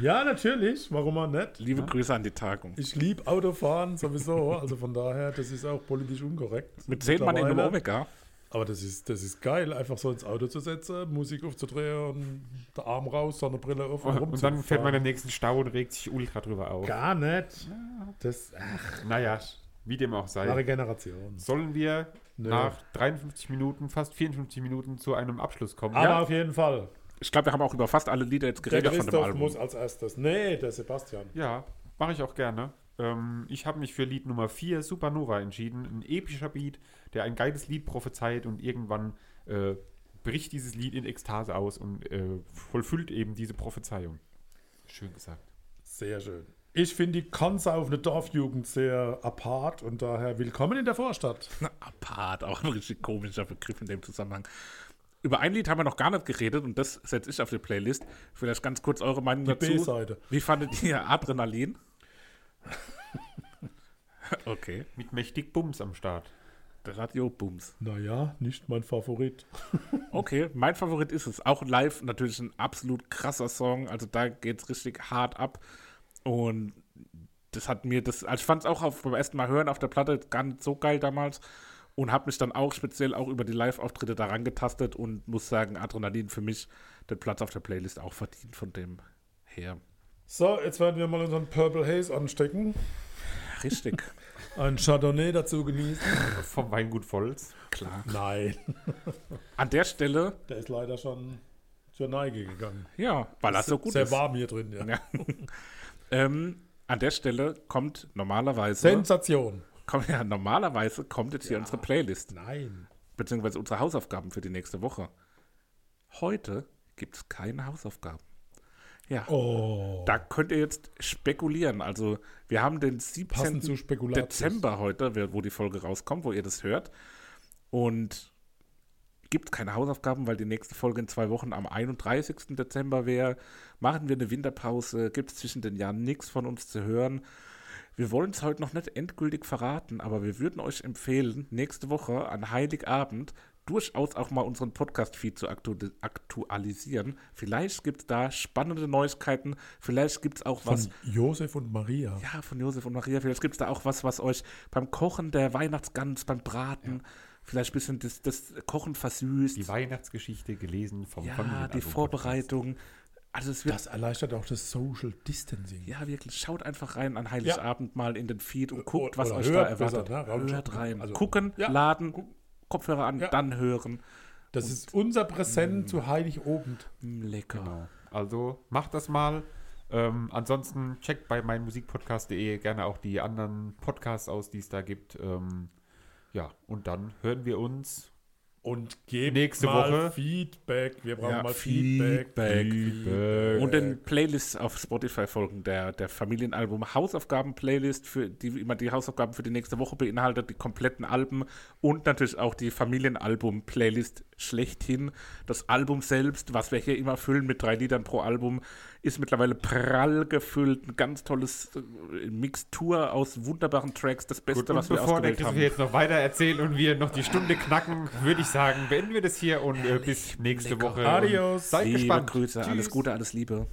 Ja, natürlich. Warum auch nicht? Liebe Grüße an die Tagung. Ich liebe Autofahren sowieso. Also von daher, das ist auch politisch unkorrekt. Mit zehn Mann in einem. Omega. Aber das ist, das ist geil, einfach so ins Auto zu setzen, Musik aufzudrehen und der Arm raus, Sonnenbrille auf und, Und dann fährt man in den nächsten Stau und regt sich ultra drüber auf. Gar nicht. Das ach, Naja, wie dem auch sei. klare Generation. Sollen wir Nö. nach 53 Minuten, fast 54 Minuten zu einem Abschluss kommen? Aber auf jeden Fall. Ich glaube, wir haben auch über fast alle Lieder jetzt Der geredet von dem Christoph Album. muss als erstes. Nee, der Sebastian. Ja, mache ich auch gerne. Ähm, ich habe mich für Lied Nummer 4, Supernova, entschieden. Ein epischer Beat, der ein geiles Lied prophezeit und irgendwann äh, bricht dieses Lied in Ekstase aus und äh, vollfüllt eben diese Prophezeiung. Schön gesagt. Sehr schön. Ich finde die konsaufende Dorfjugend sehr apart und daher willkommen in der Vorstadt. Apart, auch ein richtig komischer Begriff in dem Zusammenhang. Über ein Lied haben wir noch gar nicht geredet und das setze ich auf die Playlist. Vielleicht ganz kurz eure Meinung Die dazu. B-Seite. Wie fandet ihr Adrenalin? okay, Mit mächtig Bums am Start. der Radio-Booms. Naja, nicht mein Favorit. Okay, mein Favorit ist es. Auch live natürlich ein absolut krasser Song. Also da geht es richtig hart ab. Und das hat mir das, also ich fand es auch auf, beim ersten Mal hören auf der Platte gar nicht so geil damals. Und habe mich dann auch speziell auch über die Live-Auftritte daran getastet und muss sagen, Adrenalin für mich den Platz auf der Playlist auch verdient von dem her. So, jetzt werden wir mal unseren Purple Haze anstecken. Richtig, Ein Chardonnay dazu genießen. Vom Weingut Volz. klar. Nein, An der Stelle, der ist leider schon zur Neige gegangen. ja, weil er so gut Sehr ist. warm hier drin, ja. Ja. ähm, an der Stelle kommt normalerweise Sensation. Kommt, ja, normalerweise kommt jetzt hier unsere Playlist, Nein. beziehungsweise unsere Hausaufgaben für die nächste Woche. Heute gibt es keine Hausaufgaben. Ja, Oh. da könnt ihr jetzt spekulieren. Also, wir haben den 17. Passend zu Spekulatius. Dezember heute, wo die Folge rauskommt, wo ihr das hört. Und gibt keine Hausaufgaben, weil die nächste Folge in zwei Wochen am 31. Dezember wäre. Machen wir eine Winterpause, gibt es zwischen den Jahren nichts von uns zu hören. Wir wollen es heute noch nicht endgültig verraten, aber wir würden euch empfehlen, nächste Woche an Heiligabend durchaus auch mal unseren Podcast-Feed zu aktu aktualisieren. Vielleicht gibt es da spannende Neuigkeiten, vielleicht gibt es auch Von was Josef und Maria. ja, von Josef und Maria. Vielleicht gibt es da auch was, was euch beim Kochen der Weihnachtsgans, beim Braten, vielleicht ein bisschen das, das Kochen versüßt. Die Weihnachtsgeschichte gelesen vom ja, die Vorbereitung. Also es wird, Das erleichtert auch das Social Distancing. ja wirklich, schaut einfach rein an Heiligabend mal in den Feed und guckt, Oder was euch hört da erwartet. besser, ne? Hört rein. also- Gucken, Ja. laden, Kopfhörer an, Ja. dann hören. Das ist unser Präsent zu Heiligabend. Mm, lecker. Genau. Also macht das mal. Ähm, ansonsten checkt bei meinmusikpodcast.de gerne auch die anderen Podcasts aus, die es da gibt. Ähm, ja, und dann hören wir uns Und gebt Nächste mal Woche. Feedback. Wir brauchen Ja, mal Feedback. Feedback. Feedback. Und den Playlists auf Spotify folgen, der, der Familienalbum Hausaufgaben-Playlist, für die immer die Hausaufgaben für die nächste Woche beinhaltet, die kompletten Alben und natürlich auch die Familienalbum-Playlist schlechthin. Das Album selbst, was wir hier immer füllen mit drei Liedern pro Album, ist mittlerweile prall gefüllt. Ein ganz tolles äh, Mixtur aus wunderbaren Tracks, das Beste, Gut, was wir bevor der ausgewählt Chris haben. wir jetzt noch weiter erzählen und wir noch die Stunde knacken, würde ich sagen, beenden wir das hier und äh, bis nächste. Woche. Adios. Seid Liebe gespannt. Grüße, alles Tschüss. Gute, alles Liebe.